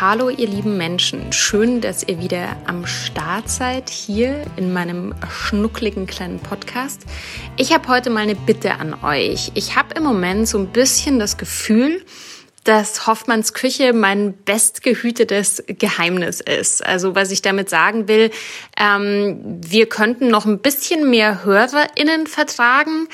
Hallo ihr lieben Menschen, schön, dass ihr wieder am Start seid hier in meinem schnuckligen kleinen Podcast. Ich habe heute mal eine Bitte an euch. Ich habe im Moment so ein bisschen das Gefühl, dass Hoffmanns Küche mein bestgehütetes Geheimnis ist. Also was ich damit sagen will, ähm, wir könnten noch ein bisschen mehr HörerInnen vertragen.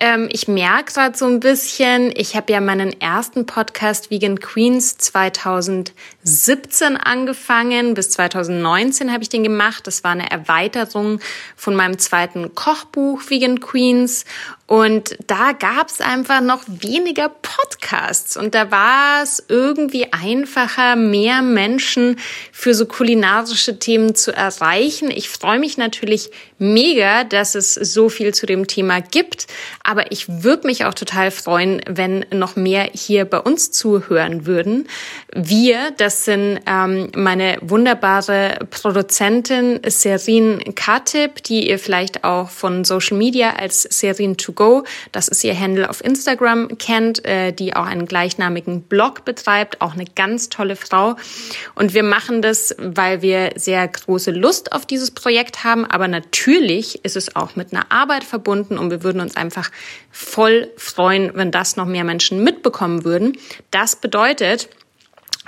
Ähm, ich merke gerade so ein bisschen, ich habe ja meinen ersten Podcast Vegan Queens 2017 angefangen. Bis 2019 habe ich den gemacht. Das war eine Erweiterung von meinem zweiten Kochbuch Vegan Queens. Und da gab es einfach noch weniger Podcasts und da war es irgendwie einfacher, mehr Menschen für so kulinarische Themen zu erreichen. Ich freue mich natürlich mega, dass es so viel zu dem Thema gibt, aber ich würde mich auch total freuen, wenn noch mehr hier bei uns zuhören würden. Wir, das sind ähm, meine wunderbare Produzentin Serin Katib, die ihr vielleicht auch von Social Media als Serin to go, das ist ihr Handle auf Instagram, kennt, äh, die auch einen gleichnamigen Blog betreibt, auch eine ganz tolle Frau. Und wir machen das, weil wir sehr große Lust auf dieses Projekt haben, aber natürlich ist es auch mit einer Arbeit verbunden und wir würden uns einfach voll freuen, wenn das noch mehr Menschen mitbekommen würden. Das bedeutet,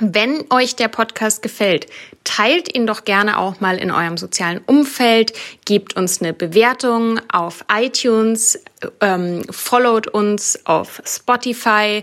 wenn euch der Podcast gefällt, teilt ihn doch gerne auch mal in eurem sozialen Umfeld, gebt uns eine Bewertung auf iTunes, ähm, followt uns auf Spotify,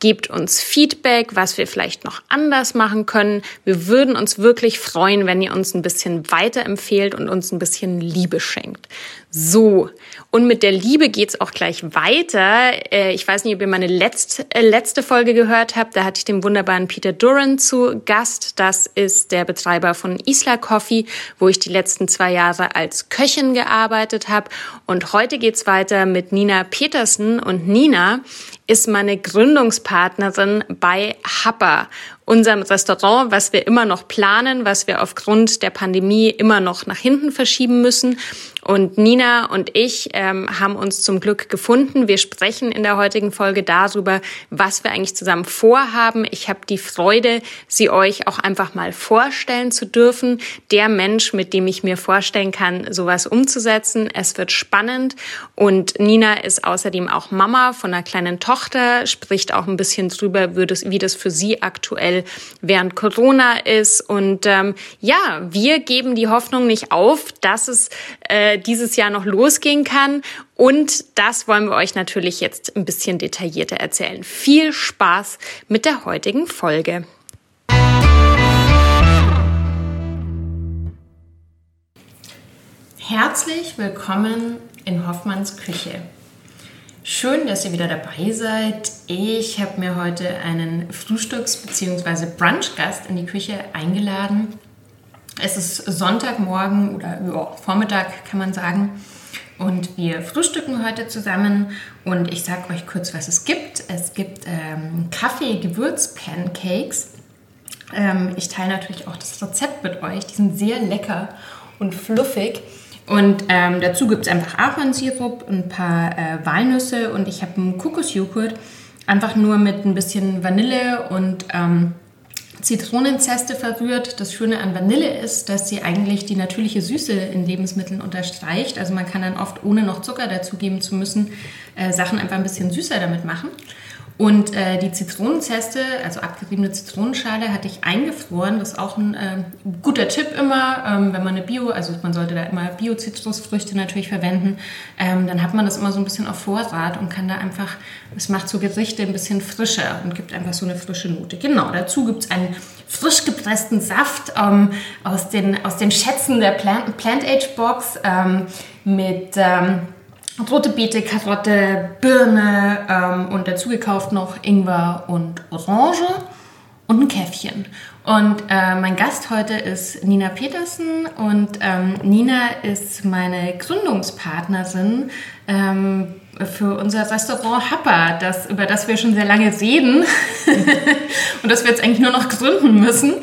gebt uns Feedback, was wir vielleicht noch anders machen können. Wir würden uns wirklich freuen, wenn ihr uns ein bisschen weiterempfehlt und uns ein bisschen Liebe schenkt. So, und mit der Liebe geht's auch gleich weiter. Äh, ich weiß nicht, ob ihr meine letzte, äh, letzte Folge gehört habt. Da hatte ich den wunderbaren Peter Duran zu Gast. Das ist der Betreiber von Isla Coffee, wo ich die letzten zwei Jahre als Köchin gearbeitet habe. Und heute geht's weiter mit Nina Petersen. Und Nina ist meine Gründungspartnerin bei Happer unserem Restaurant, was wir immer noch planen, was wir aufgrund der Pandemie immer noch nach hinten verschieben müssen. Und Nina und ich ähm, haben uns zum Glück gefunden. Wir sprechen in der heutigen Folge darüber, was wir eigentlich zusammen vorhaben. Ich habe die Freude, sie euch auch einfach mal vorstellen zu dürfen. Der Mensch, mit dem ich mir vorstellen kann, sowas umzusetzen. Es wird spannend. Und Nina ist außerdem auch Mama von einer kleinen Tochter, spricht auch ein bisschen drüber, wie das für sie aktuell aktuell während Corona ist. Und ähm, ja, wir geben die Hoffnung nicht auf, dass es äh, dieses Jahr noch losgehen kann. Und das wollen wir euch natürlich jetzt ein bisschen detaillierter erzählen. Viel Spaß mit der heutigen Folge. Herzlich willkommen in Hoffmanns Küche. Schön, dass ihr wieder dabei seid. Ich habe mir heute einen Frühstücks- bzw. Brunchgast in die Küche eingeladen. Es ist Sonntagmorgen oder ja, Vormittag kann man sagen. Und wir frühstücken heute zusammen und ich sage euch kurz, was es gibt. Es gibt ähm, Kaffee-Gewürz-Pancakes. Ähm, ich teile natürlich auch das Rezept mit euch. Die sind sehr lecker und fluffig. Und ähm, dazu gibt es einfach Ahornsirup, ein paar äh, Walnüsse und ich habe einen Kokosjoghurt, einfach nur mit ein bisschen Vanille und ähm, Zitronenzeste verrührt. Das Schöne an Vanille ist, dass sie eigentlich die natürliche Süße in Lebensmitteln unterstreicht. Also man kann dann oft, ohne noch Zucker dazugeben zu müssen, äh, Sachen einfach ein bisschen süßer damit machen. Und äh, die Zitronenzeste, also abgeriebene Zitronenschale, hatte ich eingefroren. Das ist auch ein äh, guter Tipp immer, ähm, wenn man eine Bio, also man sollte da immer Bio-Zitrusfrüchte natürlich verwenden. Ähm, dann hat man das immer so ein bisschen auf Vorrat und kann da einfach, das macht so Gerichte ein bisschen frischer und gibt einfach so eine frische Note. Genau, dazu gibt es einen frisch gepressten Saft ähm, aus, den, aus den Schätzen der Plant, Plant ähm, mit ähm, rote Beete, Karotte, Birne ähm, und dazu gekauft noch Ingwer und Orange und ein Käffchen. Und äh, mein Gast heute ist Nina Petersen und ähm, Nina ist meine Gründungspartnerin ähm, für unser Restaurant Happa, das, über das wir schon sehr lange reden und das wir jetzt eigentlich nur noch gründen müssen.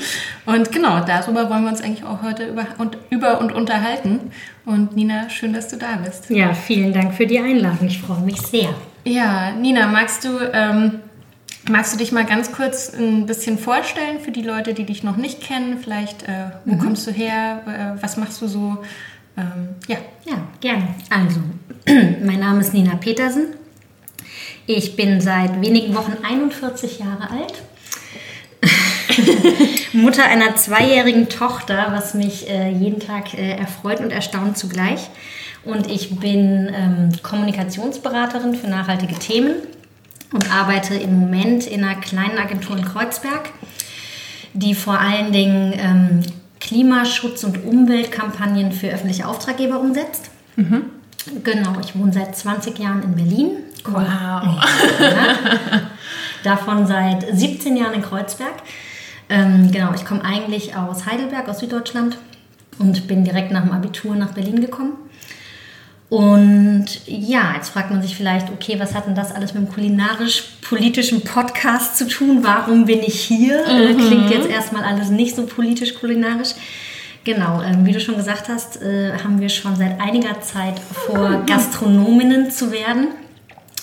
Und genau, darüber wollen wir uns eigentlich auch heute über und, über und unterhalten. Und Nina, schön, dass du da bist. Ja, vielen Dank für die Einladung. Ich freue mich sehr. Ja, Nina, magst du, ähm, magst du dich mal ganz kurz ein bisschen vorstellen für die Leute, die dich noch nicht kennen? Vielleicht, äh, wo mhm. kommst du her? Äh, was machst du so? Ähm, ja. Ja, gerne. Also, mein Name ist Nina Petersen. Ich bin seit wenigen Wochen 41 Jahre alt. Mutter einer zweijährigen Tochter, was mich äh, jeden Tag äh, erfreut und erstaunt zugleich. Und ich bin ähm, Kommunikationsberaterin für nachhaltige Themen und arbeite im Moment in einer kleinen Agentur in Kreuzberg, die vor allen Dingen ähm, Klimaschutz- und Umweltkampagnen für öffentliche Auftraggeber umsetzt. Mhm. Genau, ich wohne seit 20 Jahren in Berlin. Wow. Ja, davon seit 17 Jahren in Kreuzberg. Ähm, genau, ich komme eigentlich aus Heidelberg, aus Süddeutschland und bin direkt nach dem Abitur nach Berlin gekommen. Und ja, jetzt fragt man sich vielleicht, okay, was hat denn das alles mit dem kulinarisch-politischen Podcast zu tun? Warum bin ich hier? Äh, mhm. Klingt jetzt erstmal alles nicht so politisch-kulinarisch. Genau, ähm, wie du schon gesagt hast, äh, haben wir schon seit einiger Zeit vor, Gastronominnen zu werden.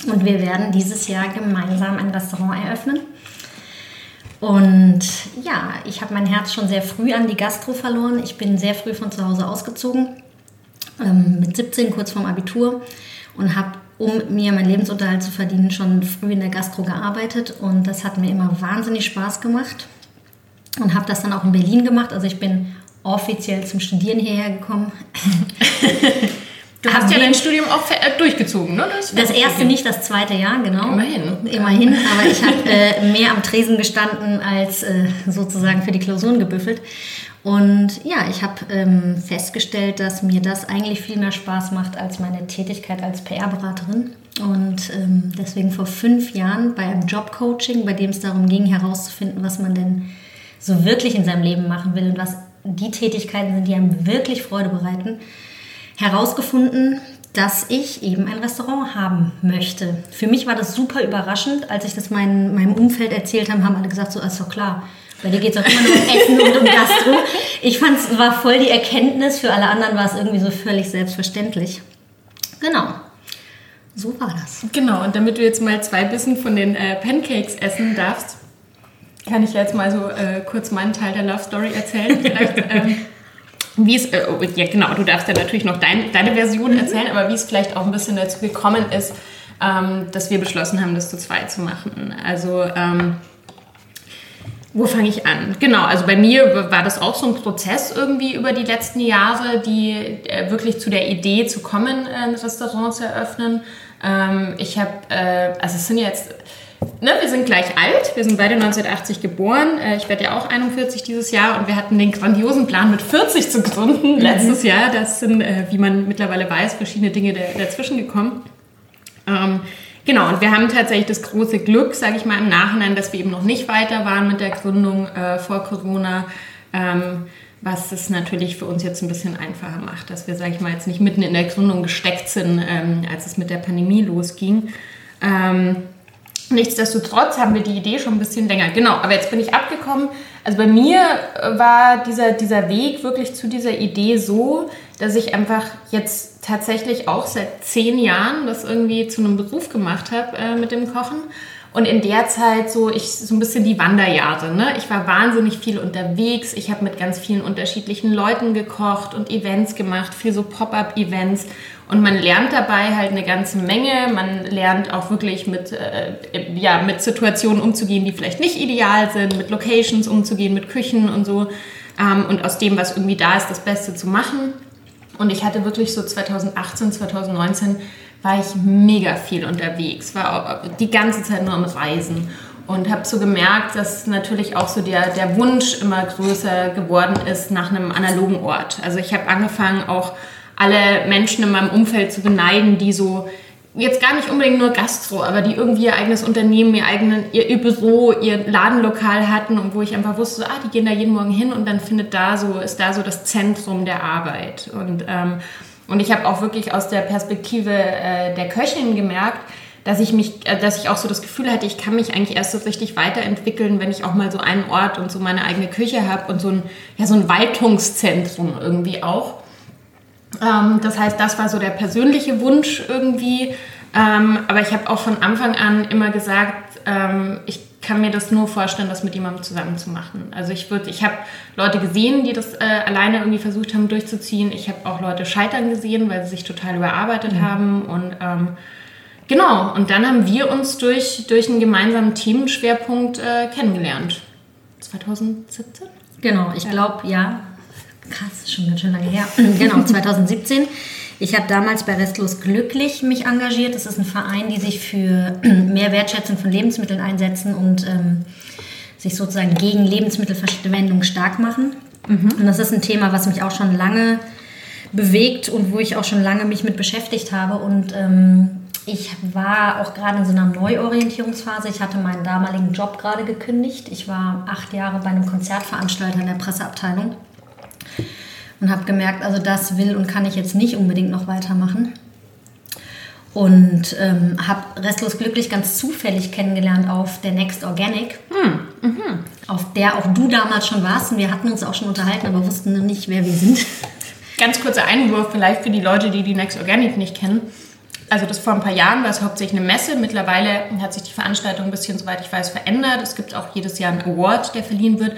Und wir werden dieses Jahr gemeinsam ein Restaurant eröffnen. Und ja, ich habe mein Herz schon sehr früh an die Gastro verloren. Ich bin sehr früh von zu Hause ausgezogen, ähm, mit 17 kurz vorm Abitur und habe, um mir meinen Lebensunterhalt zu verdienen, schon früh in der Gastro gearbeitet. Und das hat mir immer wahnsinnig Spaß gemacht und habe das dann auch in Berlin gemacht. Also ich bin offiziell zum Studieren hierher gekommen. Du hast ja dein Studium auch äh, durchgezogen, ne? Das, das erste nicht, das zweite Jahr, genau. Immerhin. Immerhin, aber ich habe äh, mehr am Tresen gestanden als äh, sozusagen für die Klausuren gebüffelt. Und ja, ich habe ähm, festgestellt, dass mir das eigentlich viel mehr Spaß macht als meine Tätigkeit als PR-Beraterin. Und ähm, deswegen vor fünf Jahren bei einem Jobcoaching, bei dem es darum ging, herauszufinden, was man denn so wirklich in seinem Leben machen will und was die Tätigkeiten sind, die einem wirklich Freude bereiten, herausgefunden, dass ich eben ein Restaurant haben möchte. Für mich war das super überraschend, als ich das mein, meinem Umfeld erzählt habe, haben alle gesagt, so ist doch klar. Bei dir geht es auch immer nur um Essen und um Gastro. Ich fand es war voll die Erkenntnis, für alle anderen war es irgendwie so völlig selbstverständlich. Genau. So war das. Genau, und damit du jetzt mal zwei Bissen von den äh, Pancakes essen darfst, kann ich jetzt mal so äh, kurz meinen Teil der Love Story erzählen. Vielleicht, ähm, wie es, äh, ja genau, du darfst ja natürlich noch dein, deine Version erzählen, aber wie es vielleicht auch ein bisschen dazu gekommen ist, ähm, dass wir beschlossen haben, das zu zweit zu machen. Also, ähm, wo fange ich an? Genau, also bei mir war das auch so ein Prozess irgendwie über die letzten Jahre, die äh, wirklich zu der Idee zu kommen, ein Restaurant zu eröffnen. Ähm, ich habe, äh, also es sind jetzt ne, wir sind gleich alt, wir sind beide 1980 geboren. Äh, ich werde ja auch 41 dieses Jahr und wir hatten den grandiosen Plan, mit 40 zu gründen mhm. letztes Jahr. Das sind, äh, wie man mittlerweile weiß, verschiedene Dinge dazwischen gekommen. Ähm, genau, und wir haben tatsächlich das große Glück, sage ich mal im Nachhinein, dass wir eben noch nicht weiter waren mit der Gründung äh, vor Corona. Ähm, was es natürlich für uns jetzt ein bisschen einfacher macht, dass wir, sage ich mal, jetzt nicht mitten in der Gründung gesteckt sind, ähm, als es mit der Pandemie losging. Ähm, Nichtsdestotrotz haben wir die Idee schon ein bisschen länger. Genau, aber jetzt bin ich abgekommen. Also bei mir äh, war dieser, dieser Weg wirklich zu dieser Idee so, dass ich einfach jetzt tatsächlich auch seit zehn Jahren das irgendwie zu einem Beruf gemacht habe äh, mit dem Kochen. Und in der Zeit so, ich so ein bisschen die Wanderjahre. Ne? Ich war wahnsinnig viel unterwegs. Ich habe mit ganz vielen unterschiedlichen Leuten gekocht und Events gemacht, viel so Pop-up-Events. Und man lernt dabei halt eine ganze Menge. Man lernt auch wirklich mit, äh, ja, mit Situationen umzugehen, die vielleicht nicht ideal sind, mit Locations umzugehen, mit Küchen und so. Ähm, und aus dem, was irgendwie da ist, das Beste zu machen. Und ich hatte wirklich so 2018, 2019 war ich mega viel unterwegs, war die ganze Zeit nur am Reisen und habe so gemerkt, dass natürlich auch so der, der Wunsch immer größer geworden ist nach einem analogen Ort. Also ich habe angefangen auch alle Menschen in meinem Umfeld zu beneiden, die so jetzt gar nicht unbedingt nur Gastro, aber die irgendwie ihr eigenes Unternehmen, ihr eigenes ihr, Büro, ihr Ladenlokal hatten und wo ich einfach wusste, ah, die gehen da jeden Morgen hin und dann findet da so ist da so das Zentrum der Arbeit und ähm, und ich habe auch wirklich aus der Perspektive äh, der Köchin gemerkt, dass ich mich, äh, dass ich auch so das Gefühl hatte, ich kann mich eigentlich erst so richtig weiterentwickeln, wenn ich auch mal so einen Ort und so meine eigene Küche habe und so ein, ja, so ein Weitungszentrum irgendwie auch. Ähm, das heißt, das war so der persönliche Wunsch irgendwie. Ähm, aber ich habe auch von Anfang an immer gesagt, ähm, ich kann mir das nur vorstellen, das mit jemandem zusammen zu machen. Also ich würde, ich habe Leute gesehen, die das äh, alleine irgendwie versucht haben durchzuziehen. Ich habe auch Leute scheitern gesehen, weil sie sich total überarbeitet mhm. haben und ähm, Genau, und dann haben wir uns durch, durch einen gemeinsamen Themenschwerpunkt äh, kennengelernt. 2017? Genau, ich glaube, ja. Krass, schon ganz schön lange her. genau, 2017. Ich habe damals bei Restlos Glücklich mich engagiert. Das ist ein Verein, die sich für mehr Wertschätzung von Lebensmitteln einsetzen und ähm, sich sozusagen gegen Lebensmittelverschwendung stark machen. Mhm. Und das ist ein Thema, was mich auch schon lange bewegt und wo ich auch schon lange mich mit beschäftigt habe. Und ähm, ich war auch gerade in so einer Neuorientierungsphase. Ich hatte meinen damaligen Job gerade gekündigt. Ich war acht Jahre bei einem Konzertveranstalter in der Presseabteilung und habe gemerkt, also das will und kann ich jetzt nicht unbedingt noch weitermachen. Und ähm, habe Restlos Glücklich ganz zufällig kennengelernt auf der Next Organic, hm. mhm. auf der auch du damals schon warst. Und wir hatten uns auch schon unterhalten, aber wussten nicht, wer wir sind. Ganz kurzer Einwurf vielleicht für die Leute, die die Next Organic nicht kennen also das vor ein paar Jahren war es hauptsächlich eine Messe. Mittlerweile hat sich die Veranstaltung ein bisschen, soweit ich weiß, verändert. Es gibt auch jedes Jahr einen Award, der verliehen wird.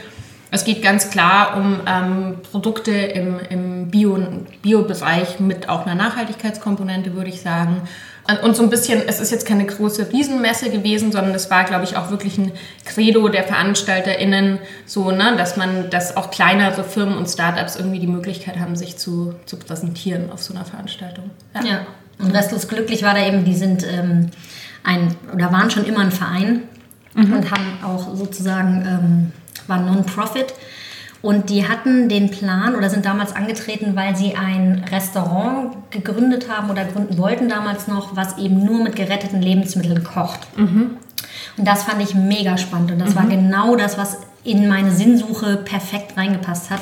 Es geht ganz klar um ähm, Produkte im, im Bio-Bereich mit auch einer Nachhaltigkeitskomponente, würde ich sagen. Und so ein bisschen, es ist jetzt keine große Riesenmesse gewesen, sondern es war, glaube ich, auch wirklich ein Credo der VeranstalterInnen, so, ne, dass man, dass auch kleinere Firmen und Startups irgendwie die Möglichkeit haben, sich zu, zu präsentieren auf so einer Veranstaltung. Ja. ja. Und restlos glücklich war da eben, die sind ähm, ein oder waren schon immer ein Verein mhm. und haben auch sozusagen, ähm, waren Non-Profit. Und die hatten den Plan oder sind damals angetreten, weil sie ein Restaurant gegründet haben oder gründen wollten damals noch, was eben nur mit geretteten Lebensmitteln kocht. Mhm. Und das fand ich mega spannend. Und das mhm. war genau das, was in meine Sinnsuche perfekt reingepasst hat.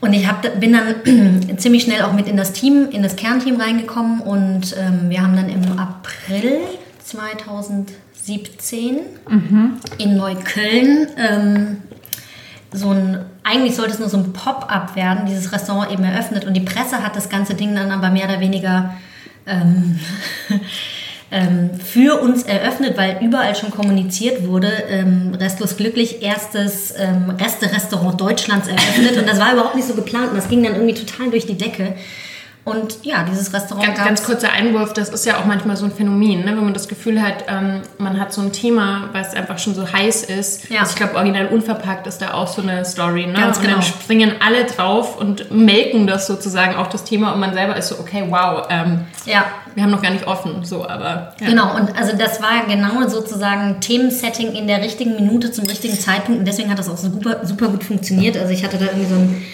Und ich hab, bin dann ziemlich schnell auch mit in das Team, in das Kernteam reingekommen und ähm, wir haben dann im April 2017 mhm. in Neukölln ähm, so ein, eigentlich sollte es nur so ein Pop-up werden, dieses Restaurant eben eröffnet und die Presse hat das ganze Ding dann aber mehr oder weniger ähm, ähm, für uns eröffnet, weil überall schon kommuniziert wurde, ähm, Restlos Glücklich, erstes ähm, Reste-Restaurant Deutschlands eröffnet. Und das war überhaupt nicht so geplant und das ging dann irgendwie total durch die Decke. Und ja, dieses Restaurant. Ganz, ganz kurzer Einwurf, das ist ja auch manchmal so ein Phänomen, ne? wenn man das Gefühl hat, ähm, man hat so ein Thema, was einfach schon so heiß ist. Ja. Also ich glaube, original unverpackt ist da auch so eine Story. Ne? Ganz und genau. dann springen alle drauf und melken das sozusagen auch das Thema und man selber ist so, okay, wow, ähm, ja. wir haben noch gar nicht offen. So, aber, ja. Genau, und also das war genau sozusagen Themensetting in der richtigen Minute zum richtigen Zeitpunkt und deswegen hat das auch super, super gut funktioniert. Also ich hatte da irgendwie so ein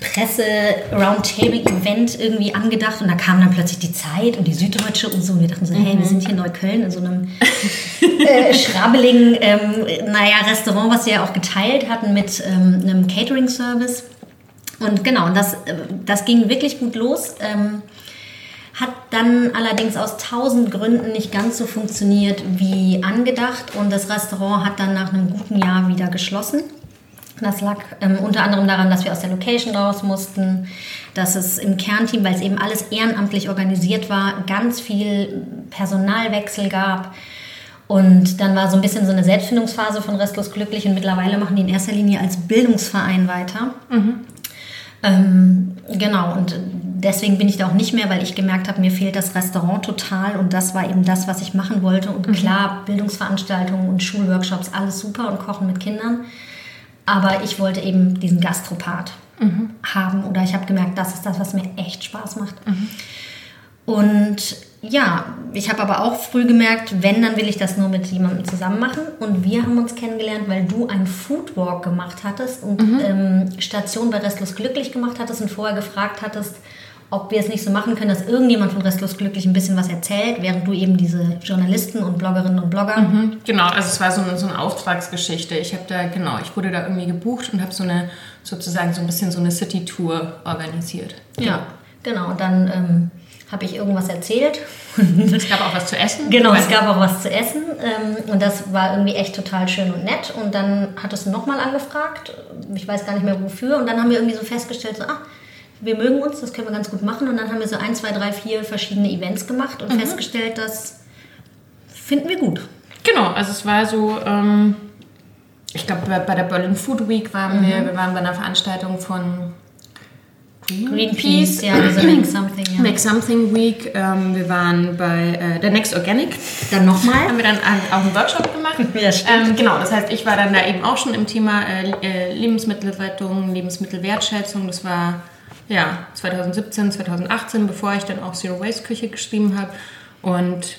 Presse-Roundtable-Event irgendwie angedacht und da kam dann plötzlich die Zeit und die Süddeutsche und so und wir dachten so, hey, wir mhm. sind hier in Neukölln in so einem äh, schrabbeligen, ähm, naja, Restaurant, was wir ja auch geteilt hatten mit ähm, einem Catering-Service. Und genau, und das, äh, das ging wirklich gut los. Ähm, hat dann allerdings aus tausend Gründen nicht ganz so funktioniert wie angedacht und das Restaurant hat dann nach einem guten Jahr wieder geschlossen. Das lag ähm, unter anderem daran, dass wir aus der Location raus mussten, dass es im Kernteam, weil es eben alles ehrenamtlich organisiert war, ganz viel Personalwechsel gab. Und dann war so ein bisschen so eine Selbstfindungsphase von Restlos Glücklich und mittlerweile machen die in erster Linie als Bildungsverein weiter. Mhm. Ähm, genau, und deswegen bin ich da auch nicht mehr, weil ich gemerkt habe, mir fehlt das Restaurant total und das war eben das, was ich machen wollte. Und mhm. klar, Bildungsveranstaltungen und Schulworkshops, alles super und Kochen mit Kindern. Aber ich wollte eben diesen Gastropart mhm. haben oder ich habe gemerkt, das ist das, was mir echt Spaß macht. Mhm. Und ja, ich habe aber auch früh gemerkt, wenn, dann will ich das nur mit jemandem zusammen machen. Und wir haben uns kennengelernt, weil du einen Foodwalk gemacht hattest und mhm. ähm, Station bei Restlos glücklich gemacht hattest und vorher gefragt hattest, ob wir es nicht so machen können, dass irgendjemand von Restlos Glücklich ein bisschen was erzählt, während du eben diese Journalisten und Bloggerinnen und Blogger. Mhm, genau, also es war so eine, so eine Auftragsgeschichte. Ich habe da, genau, ich wurde da irgendwie gebucht und habe so eine, sozusagen so ein bisschen so eine City-Tour organisiert. Ja, genau. Und dann ähm, habe ich irgendwas erzählt. es gab auch was zu essen. Genau, es gab auch was zu essen. Ähm, und das war irgendwie echt total schön und nett. Und dann hattest du nochmal angefragt. Ich weiß gar nicht mehr wofür. Und dann haben wir irgendwie so festgestellt, so, ah, wir mögen uns, das können wir ganz gut machen. Und dann haben wir so ein, zwei, drei, vier verschiedene Events gemacht und mhm. festgestellt, das finden wir gut. Genau, also es war so, ähm, ich glaube, bei der Berlin Food Week waren mhm. wir, wir waren bei einer Veranstaltung von Greenpeace, ja, diese Make Something. Ja. Make Something Week. Ähm, wir waren bei äh, der Next Organic. Dann nochmal. Haben wir dann auch einen Workshop gemacht. ja, stimmt. Ähm, genau, das heißt, ich war dann da eben auch schon im Thema äh Lebensmittelrettung, Lebensmittelwertschätzung. Das war ja, 2017, 2018, bevor ich dann auch Zero Waste Küche geschrieben habe. Und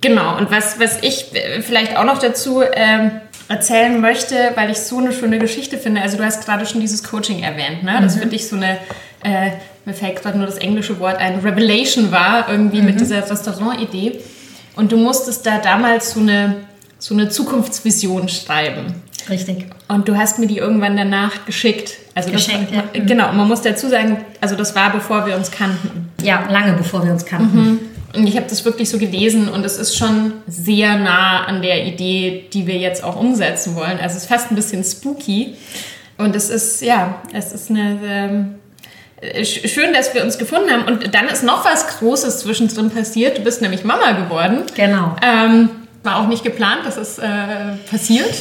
genau, und was, was ich äh, vielleicht auch noch dazu ähm, erzählen möchte, weil ich so eine schöne Geschichte finde. Also du hast gerade schon dieses Coaching erwähnt, ne? Das mhm. für dich so eine, äh, mir fällt gerade nur das englische Wort ein, Revelation war, irgendwie mhm. mit dieser Restaurant-Idee. Und du musstest da damals so eine, so eine Zukunftsvision schreiben. Richtig. Und du hast mir die irgendwann danach geschickt. Also Geschenkt, das, ja. Genau, und man muss dazu sagen, also das war bevor wir uns kannten. Ja, lange bevor wir uns kannten. Mhm. Und ich habe das wirklich so gelesen und es ist schon sehr nah an der Idee, die wir jetzt auch umsetzen wollen. Also es ist fast ein bisschen spooky. Und es ist, ja, es ist eine... Ähm, schön, dass wir uns gefunden haben. Und dann ist noch was Großes zwischendrin passiert. Du bist nämlich Mama geworden. Genau. Ähm, war auch nicht geplant, dass es äh, passiert.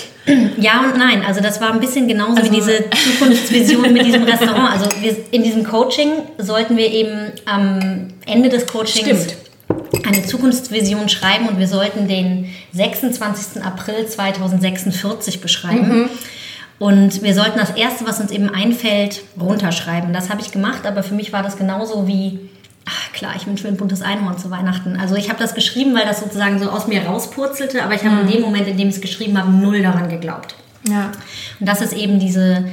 Ja und nein. Also das war ein bisschen genauso also, wie diese Zukunftsvision mit diesem Restaurant. Also wir, in diesem Coaching sollten wir eben am Ende des Coachings Stimmt. eine Zukunftsvision schreiben und wir sollten den 26. April 2046 beschreiben. Mhm. Und wir sollten das Erste, was uns eben einfällt, runterschreiben. Das habe ich gemacht, aber für mich war das genauso wie Ach, klar, ich wünsche mir ein buntes Einhorn zu Weihnachten. Also ich habe das geschrieben, weil das sozusagen so aus mir rauspurzelte, aber ich habe mhm. in dem Moment, in dem ich es geschrieben habe, null daran geglaubt. Ja. Und das ist eben diese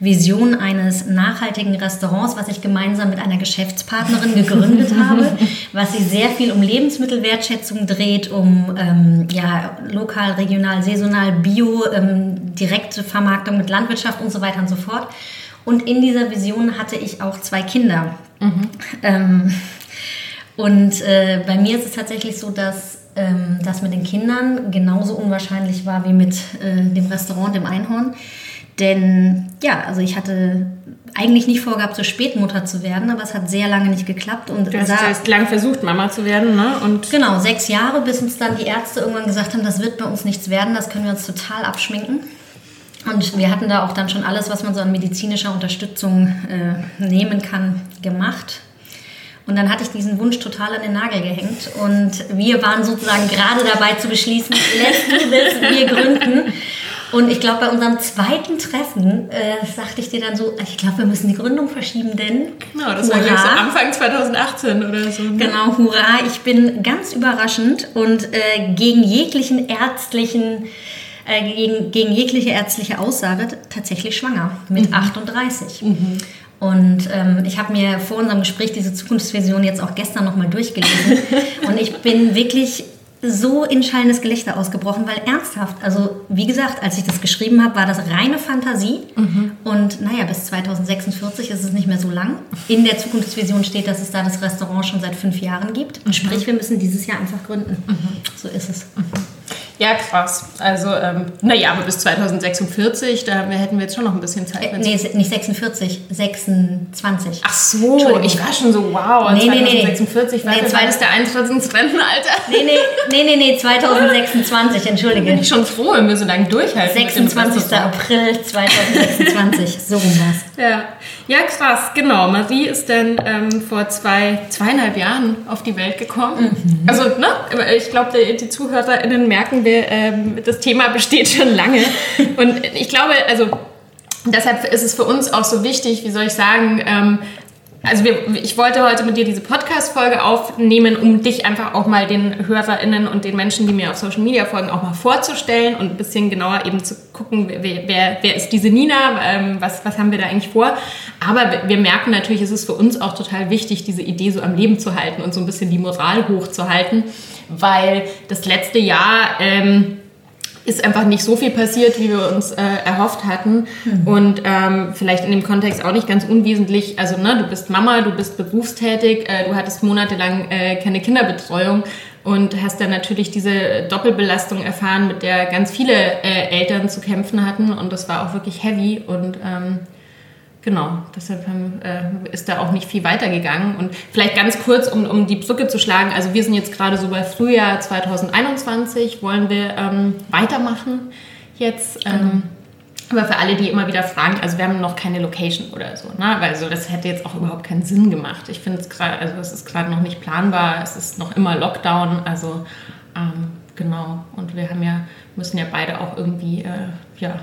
Vision eines nachhaltigen Restaurants, was ich gemeinsam mit einer Geschäftspartnerin gegründet habe, was sich sehr viel um Lebensmittelwertschätzung dreht, um ähm, ja, lokal, regional, saisonal, bio, ähm, direkte Vermarktung mit Landwirtschaft und so weiter und so fort. Und in dieser Vision hatte ich auch zwei Kinder. Mhm. Ähm, und äh, bei mir ist es tatsächlich so, dass ähm, das mit den Kindern genauso unwahrscheinlich war wie mit äh, dem Restaurant, dem Einhorn. Denn ja, also ich hatte eigentlich nicht vorgehabt, so Spätmutter zu werden, aber es hat sehr lange nicht geklappt. Und du hast, hast lang versucht, Mama zu werden, ne? Und genau, sechs Jahre, bis uns dann die Ärzte irgendwann gesagt haben, das wird bei uns nichts werden, das können wir uns total abschminken. Und wir hatten da auch dann schon alles, was man so an medizinischer Unterstützung äh, nehmen kann, gemacht. Und dann hatte ich diesen Wunsch total an den Nagel gehängt. Und wir waren sozusagen gerade dabei zu beschließen, let's do this, wir gründen. Und ich glaube, bei unserem zweiten Treffen äh, sagte ich dir dann so, ich glaube, wir müssen die Gründung verschieben, denn. Genau, das hurra, war so Anfang 2018 oder so. Ne? Genau, hurra. Ich bin ganz überraschend und äh, gegen jeglichen ärztlichen äh, gegen, gegen jegliche ärztliche Aussage tatsächlich schwanger mit mhm. 38. Mhm. Und ähm, ich habe mir vor unserem Gespräch diese Zukunftsvision jetzt auch gestern nochmal durchgelesen. und ich bin wirklich so in schallendes Gelächter ausgebrochen, weil ernsthaft, also wie gesagt, als ich das geschrieben habe, war das reine Fantasie. Mhm. Und naja, bis 2046 ist es nicht mehr so lang. In der Zukunftsvision steht, dass es da das Restaurant schon seit fünf Jahren gibt. Mhm. Sprich, wir müssen dieses Jahr einfach gründen. Mhm. So ist es. Ja, krass. Also, ähm, naja, aber bis 2046, da hätten wir jetzt schon noch ein bisschen Zeit. Äh, nee, nicht 46, 26. Ach so, ich war schon so, wow, nee, 2046, nee, nee. nee, das der Eintritt ins Rentenalter. Nee, nee, nee, nee, nee 2026, entschuldige. Bin ich schon froh, wenn wir so lange durchhalten. 26. April 2026, so rum was. Ja. Ja, krass, genau. Marie ist dann ähm, vor zwei, zweieinhalb Jahren auf die Welt gekommen. Mhm. Also, ne, ich glaube, die, die ZuhörerInnen merken, wir, ähm, das Thema besteht schon lange. Und ich glaube, also deshalb ist es für uns auch so wichtig, wie soll ich sagen, ähm, also wir, ich wollte heute mit dir diese Podcast-Folge aufnehmen, um dich einfach auch mal den HörerInnen und den Menschen, die mir auf Social Media folgen, auch mal vorzustellen und ein bisschen genauer eben zu gucken, wer, wer, wer ist diese Nina, ähm, was, was haben wir da eigentlich vor. Aber wir merken natürlich, es ist für uns auch total wichtig, diese Idee so am Leben zu halten und so ein bisschen die Moral hochzuhalten, weil das letzte Jahr... Ähm, ist einfach nicht so viel passiert, wie wir uns äh, erhofft hatten. Mhm. Und ähm, vielleicht in dem Kontext auch nicht ganz unwesentlich. Also, ne, du bist Mama, du bist berufstätig, äh, du hattest monatelang äh, keine Kinderbetreuung und hast dann natürlich diese Doppelbelastung erfahren, mit der ganz viele äh, Eltern zu kämpfen hatten. Und das war auch wirklich heavy. Und ähm, Genau, deshalb äh, ist da auch nicht viel weitergegangen. Und vielleicht ganz kurz, um, um die Brücke zu schlagen, also wir sind jetzt gerade so bei Frühjahr 2021, wollen wir ähm, weitermachen jetzt. Ähm, mhm. Aber für alle, die immer wieder fragen, also wir haben noch keine Location oder so, ne? Weil so, das hätte jetzt auch überhaupt keinen Sinn gemacht. Ich finde es gerade, also es ist gerade noch nicht planbar, es ist noch immer Lockdown, also ähm, genau. Und wir haben ja, müssen ja beide auch irgendwie, äh, ja,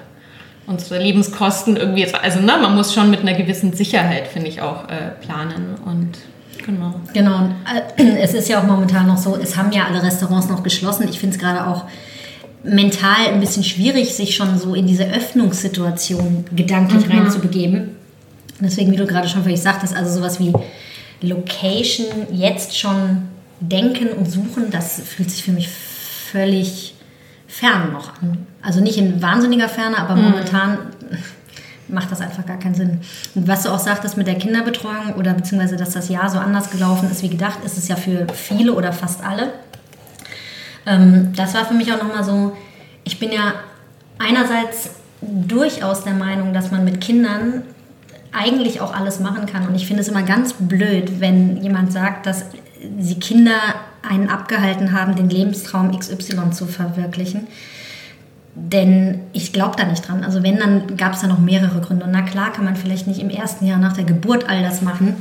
unsere Lebenskosten irgendwie, also ne, man muss schon mit einer gewissen Sicherheit, finde ich, auch äh, planen und genau. Genau, äh, es ist ja auch momentan noch so, es haben ja alle Restaurants noch geschlossen. Ich finde es gerade auch mental ein bisschen schwierig, sich schon so in diese Öffnungssituation gedanklich mhm. reinzubegeben. Deswegen, wie du gerade schon völlig sagtest, also sowas wie Location jetzt schon denken und suchen, das fühlt sich für mich völlig fern noch an. Also nicht in wahnsinniger Ferne, aber mhm. momentan macht das einfach gar keinen Sinn. Und was du auch sagtest mit der Kinderbetreuung oder beziehungsweise, dass das Jahr so anders gelaufen ist wie gedacht, ist es ja für viele oder fast alle. Ähm, das war für mich auch nochmal so, ich bin ja einerseits durchaus der Meinung, dass man mit Kindern eigentlich auch alles machen kann. Und ich finde es immer ganz blöd, wenn jemand sagt, dass sie Kinder einen abgehalten haben, den Lebenstraum XY zu verwirklichen. Denn ich glaube da nicht dran. Also wenn, dann gab es da noch mehrere Gründe. Und na klar kann man vielleicht nicht im ersten Jahr nach der Geburt all das machen.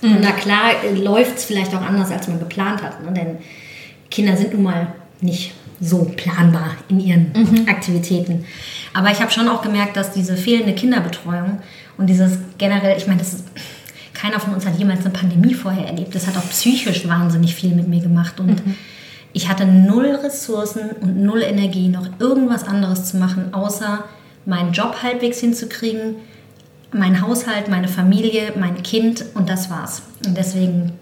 Mhm. Und na klar äh, läuft es vielleicht auch anders, als man geplant hat. Ne? Denn Kinder sind nun mal nicht so planbar in ihren mhm. Aktivitäten. Aber ich habe schon auch gemerkt, dass diese fehlende Kinderbetreuung und dieses generell, ich meine, das ist keiner von uns hat jemals eine Pandemie vorher erlebt. Das hat auch psychisch wahnsinnig viel mit mir gemacht. Und mhm. ich hatte null Ressourcen und null Energie, noch irgendwas anderes zu machen, außer meinen Job halbwegs hinzukriegen, mein Haushalt, meine Familie, mein Kind und das war's. Und deswegen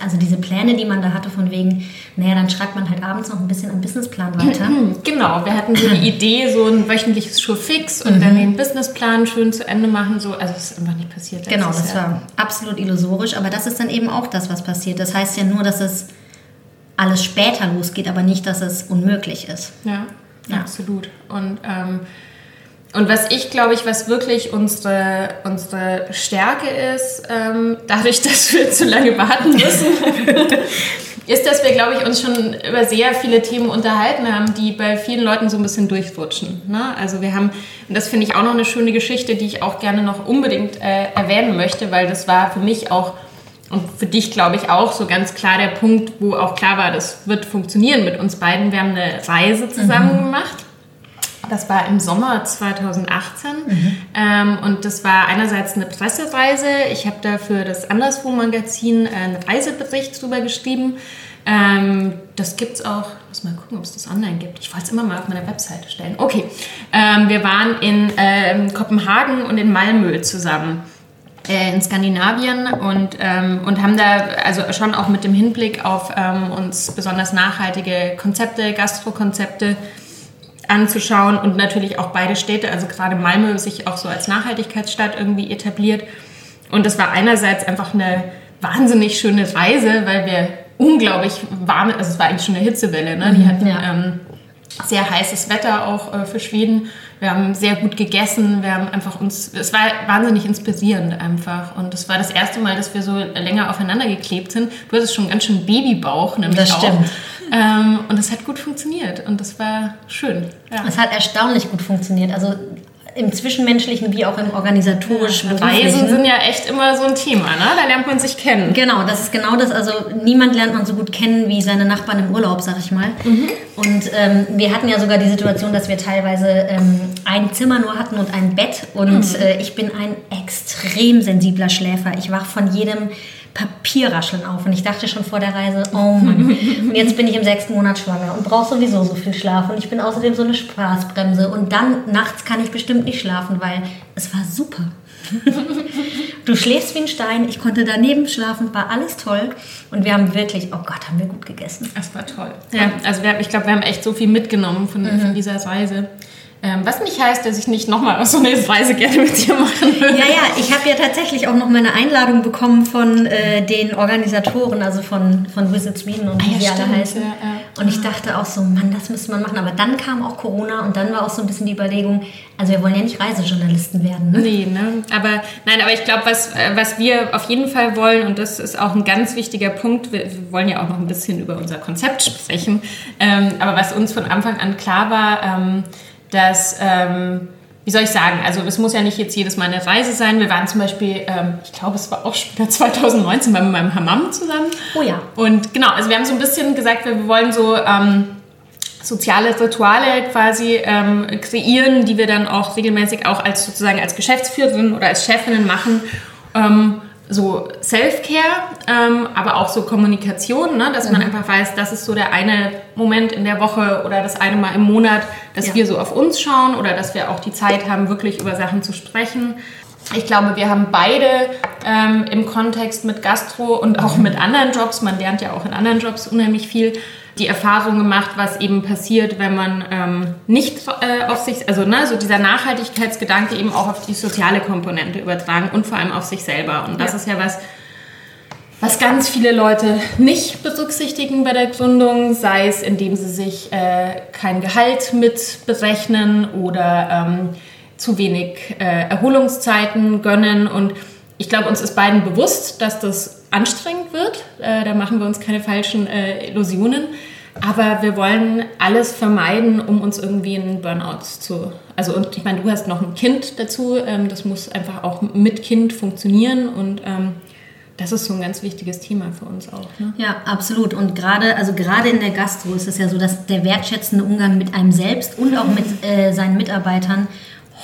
also diese Pläne, die man da hatte, von wegen, naja, dann schreibt man halt abends noch ein bisschen am Businessplan weiter. Genau, wir hatten so die Idee, so ein wöchentliches Show fix und mhm. dann den Businessplan schön zu Ende machen. So. Also das ist einfach nicht passiert. Genau, das Jahr. war absolut illusorisch, aber das ist dann eben auch das, was passiert. Das heißt ja nur, dass es alles später losgeht, aber nicht, dass es unmöglich ist. Ja, ja. absolut. Und ähm, und was ich glaube ich, was wirklich unsere, unsere Stärke ist, ähm, dadurch, dass wir zu lange warten müssen, ist, dass wir, glaube ich, uns schon über sehr viele Themen unterhalten haben, die bei vielen Leuten so ein bisschen durchrutschen. Ne? Also wir haben, und das finde ich auch noch eine schöne Geschichte, die ich auch gerne noch unbedingt äh, erwähnen möchte, weil das war für mich auch und für dich, glaube ich, auch so ganz klar der Punkt, wo auch klar war, das wird funktionieren mit uns beiden. Wir haben eine Reise zusammen mhm. gemacht das war im Sommer 2018 mhm. ähm, und das war einerseits eine Pressereise. Ich habe da für das Anderswo-Magazin einen Reisebericht drüber geschrieben. Ähm, das gibt es auch, muss mal gucken, ob es das online gibt. Ich wollte es immer mal auf meiner Webseite stellen. Okay, ähm, wir waren in ähm, Kopenhagen und in Malmö zusammen äh, in Skandinavien und, ähm, und haben da also schon auch mit dem Hinblick auf ähm, uns besonders nachhaltige Konzepte, Gastrokonzepte anzuschauen und natürlich auch beide Städte, also gerade Malmö sich auch so als Nachhaltigkeitsstadt irgendwie etabliert. Und das war einerseits einfach eine wahnsinnig schöne Reise, weil wir unglaublich warm, also es war eigentlich schon eine Hitzewelle, ne? die mhm, hatten ja. ähm, sehr heißes Wetter auch äh, für Schweden. Wir haben sehr gut gegessen, wir haben einfach uns, es war wahnsinnig inspirierend einfach. Und es war das erste Mal, dass wir so länger aufeinander geklebt sind. Du hattest schon ganz schön Babybauch, nämlich das auch. Stimmt. Ähm, und es hat gut funktioniert und das war schön. Ja. Es hat erstaunlich gut funktioniert. Also im Zwischenmenschlichen wie auch im organisatorischen. Ja, Reisen sind ja echt immer so ein Thema, ne? Da lernt man sich kennen. Genau, das ist genau das. Also niemand lernt man so gut kennen wie seine Nachbarn im Urlaub, sag ich mal. Mhm. Und ähm, wir hatten ja sogar die Situation, dass wir teilweise ähm, ein Zimmer nur hatten und ein Bett. Und mhm. äh, ich bin ein extrem sensibler Schläfer. Ich wach von jedem Papierrascheln auf und ich dachte schon vor der Reise, oh Mann, und jetzt bin ich im sechsten Monat schwanger und brauche sowieso so viel Schlaf und ich bin außerdem so eine Spaßbremse und dann nachts kann ich bestimmt nicht schlafen, weil es war super. du schläfst wie ein Stein, ich konnte daneben schlafen, war alles toll und wir haben wirklich, oh Gott, haben wir gut gegessen. Das war toll. Ja, also wir, ich glaube, wir haben echt so viel mitgenommen von, mhm. von dieser Reise. Ähm, was nicht heißt, dass ich nicht nochmal so eine Reise gerne mit dir machen würde. Ja, ja, ich habe ja tatsächlich auch noch mal eine Einladung bekommen von äh, den Organisatoren, also von, von Visit Sweden und ah, wie ja, die alle heißen. Ja, ja. Und ich dachte auch so, Mann, das müsste man machen. Aber dann kam auch Corona und dann war auch so ein bisschen die Überlegung, also wir wollen ja nicht Reisejournalisten werden. Ne? Nee, ne? Aber nein, aber ich glaube, was, äh, was wir auf jeden Fall wollen, und das ist auch ein ganz wichtiger Punkt, wir, wir wollen ja auch noch ein bisschen über unser Konzept sprechen, ähm, aber was uns von Anfang an klar war, ähm, dass, ähm, wie soll ich sagen, also es muss ja nicht jetzt jedes Mal eine Reise sein. Wir waren zum Beispiel, ähm, ich glaube, es war auch später 2019 bei meinem Hammam zusammen. Oh ja. Und genau, also wir haben so ein bisschen gesagt, wir wollen so ähm, soziale Rituale quasi ähm, kreieren, die wir dann auch regelmäßig auch als sozusagen als Geschäftsführerin oder als Chefinnen machen. Ähm, so Self-Care, ähm, aber auch so Kommunikation, ne? dass mhm. man einfach weiß, das ist so der eine Moment in der Woche oder das eine Mal im Monat, dass ja. wir so auf uns schauen oder dass wir auch die Zeit haben, wirklich über Sachen zu sprechen. Ich glaube, wir haben beide ähm, im Kontext mit Gastro und auch mit anderen Jobs, man lernt ja auch in anderen Jobs unheimlich viel, die Erfahrung gemacht, was eben passiert, wenn man ähm, nicht äh, auf sich, also ne, so dieser Nachhaltigkeitsgedanke eben auch auf die soziale Komponente übertragen und vor allem auf sich selber. Und das ja. ist ja was, was ganz viele Leute nicht berücksichtigen bei der Gründung, sei es indem sie sich äh, kein Gehalt mit berechnen oder ähm, zu wenig äh, Erholungszeiten gönnen. Und ich glaube, uns ist beiden bewusst, dass das anstrengend wird. Äh, da machen wir uns keine falschen äh, Illusionen. Aber wir wollen alles vermeiden, um uns irgendwie in Burnout zu. Also, und ich meine, du hast noch ein Kind dazu. Ähm, das muss einfach auch mit Kind funktionieren. Und ähm, das ist so ein ganz wichtiges Thema für uns auch. Ne? Ja, absolut. Und gerade, also gerade in der Gastro ist es ja so, dass der wertschätzende Umgang mit einem selbst und auch mit äh, seinen Mitarbeitern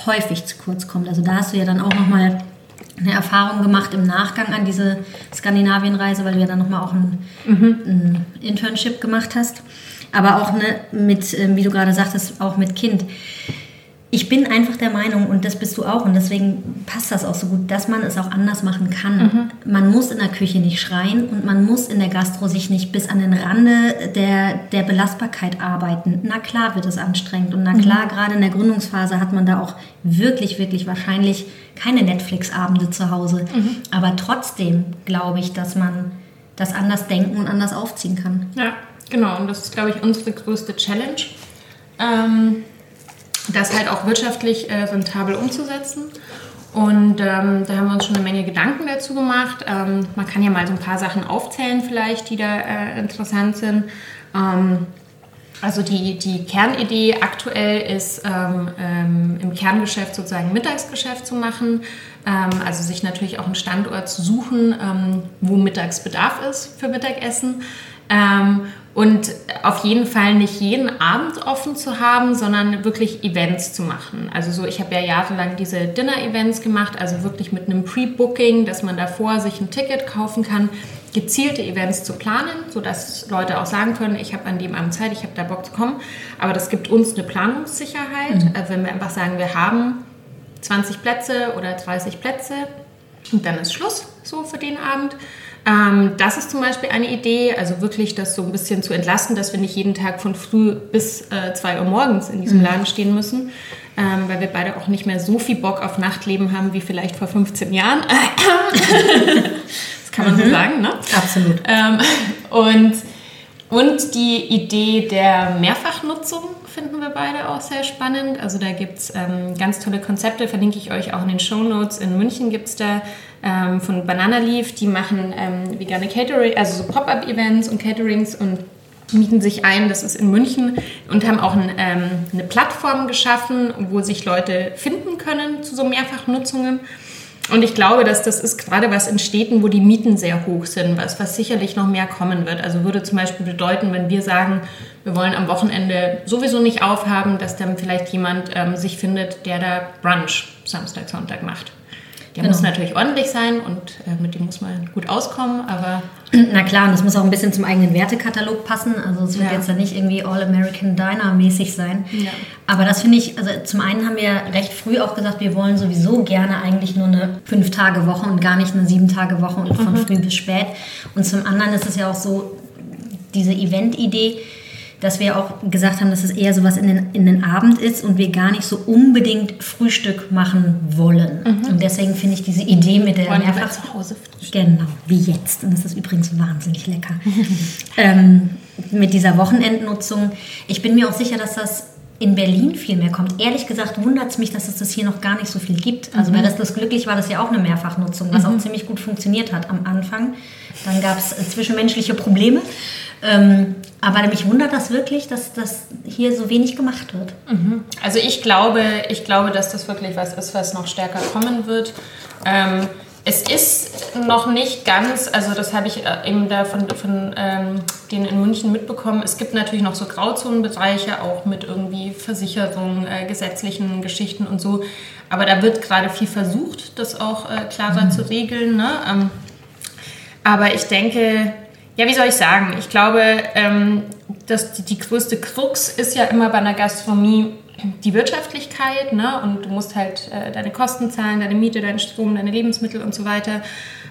häufig zu kurz kommt. Also da hast du ja dann auch nochmal eine Erfahrung gemacht im Nachgang an diese Skandinavienreise, weil du ja dann nochmal auch ein, mhm. ein, Internship gemacht hast. Aber auch ne, mit, ähm, wie du gerade sagtest, auch mit Kind. Ich bin einfach der Meinung, und das bist du auch, und deswegen passt das auch so gut, dass man es auch anders machen kann. Mhm. Man muss in der Küche nicht schreien und man muss in der Gastro sich nicht bis an den Rande der, der Belastbarkeit arbeiten. Na klar wird es anstrengend und na mhm. klar, mhm. gerade in der Gründungsphase hat man da auch wirklich, wirklich wahrscheinlich keine Netflix-Abende zu Hause. Mhm. Aber trotzdem glaube ich, dass man das anders denken und anders aufziehen kann. Ja, genau. Und das ist, glaube ich, unsere größte Challenge. Ähm, das halt auch wirtschaftlich äh, rentabel umzusetzen. Und ähm, da haben wir uns schon eine Menge Gedanken dazu gemacht. Ähm, man kann ja mal so ein paar Sachen aufzählen vielleicht, die da äh, interessant sind. Ähm, also die, die Kernidee aktuell ist, ähm, ähm, im Kerngeschäft sozusagen Mittagsgeschäft zu machen. Ähm, also sich natürlich auch einen Standort zu suchen, wo Mittagsbedarf ist für Mittagessen. Ähm, und auf jeden Fall nicht jeden Abend offen zu haben, sondern wirklich Events zu machen. Also so, ich habe ja jahrelang diese Dinner-Events gemacht, also wirklich mit einem Pre-Booking, dass man davor sich ein Ticket kaufen kann gezielte Events zu planen, sodass Leute auch sagen können, ich habe an dem Abend Zeit, ich habe da Bock zu kommen. Aber das gibt uns eine Planungssicherheit. Mhm. Also wenn wir einfach sagen, wir haben 20 Plätze oder 30 Plätze und dann ist Schluss so für den Abend. Ähm, das ist zum Beispiel eine Idee, also wirklich das so ein bisschen zu entlasten, dass wir nicht jeden Tag von früh bis äh, 2 Uhr morgens in diesem mhm. Laden stehen müssen, ähm, weil wir beide auch nicht mehr so viel Bock auf Nachtleben haben wie vielleicht vor 15 Jahren. kann man mhm. so sagen, ne? Absolut. Ähm, und, und die Idee der Mehrfachnutzung finden wir beide auch sehr spannend. Also da gibt es ähm, ganz tolle Konzepte, verlinke ich euch auch in den Show Notes. In München gibt es da ähm, von Banana Leaf, die machen ähm, vegane Catering, also so Pop-Up-Events und Caterings und mieten sich ein, das ist in München, und haben auch ein, ähm, eine Plattform geschaffen, wo sich Leute finden können zu so Mehrfachnutzungen. Und ich glaube, dass das ist gerade was in Städten, wo die Mieten sehr hoch sind, was, was sicherlich noch mehr kommen wird. Also würde zum Beispiel bedeuten, wenn wir sagen, wir wollen am Wochenende sowieso nicht aufhaben, dass dann vielleicht jemand ähm, sich findet, der da Brunch Samstag, Sonntag macht. Der genau. muss natürlich ordentlich sein und äh, mit dem muss man gut auskommen, aber. Na klar, und das muss auch ein bisschen zum eigenen Wertekatalog passen. Also es wird ja. jetzt ja nicht irgendwie All-American Diner-mäßig sein. Ja. Aber das finde ich, also zum einen haben wir recht früh auch gesagt, wir wollen sowieso gerne eigentlich nur eine Fünf-Tage-Woche und gar nicht eine Sieben-Tage-Woche und von mhm. früh bis spät. Und zum anderen ist es ja auch so, diese Event-Idee, dass wir auch gesagt haben, dass es eher sowas in den, in den Abend ist und wir gar nicht so unbedingt Frühstück machen wollen. Mhm. Und deswegen finde ich diese Idee mit der Wollen mehrfach zu Hause Genau, wie jetzt. Und das ist übrigens wahnsinnig lecker. ähm, mit dieser Wochenendnutzung. Ich bin mir auch sicher, dass das in Berlin viel mehr kommt. Ehrlich gesagt wundert es mich, dass es das hier noch gar nicht so viel gibt. Also mhm. bei Restless Glücklich war das ja auch eine Mehrfachnutzung, was mhm. auch ziemlich gut funktioniert hat am Anfang. Dann gab es äh, zwischenmenschliche Probleme. Ähm, aber mich wundert das wirklich, dass das hier so wenig gemacht wird. Mhm. Also ich glaube, ich glaube, dass das wirklich was ist, was noch stärker kommen wird. Ähm, es ist noch nicht ganz, also das habe ich äh, eben da von, von ähm, denen in München mitbekommen. Es gibt natürlich noch so Grauzonenbereiche, auch mit irgendwie Versicherungen, äh, gesetzlichen Geschichten und so. Aber da wird gerade viel versucht, das auch äh, klarer mhm. zu regeln. Ne? Ähm, aber ich denke, ja, wie soll ich sagen? Ich glaube, ähm, dass die, die, größte Krux ist ja immer bei einer Gastronomie die Wirtschaftlichkeit. Ne? Und du musst halt äh, deine Kosten zahlen, deine Miete, deinen Strom, deine Lebensmittel und so weiter.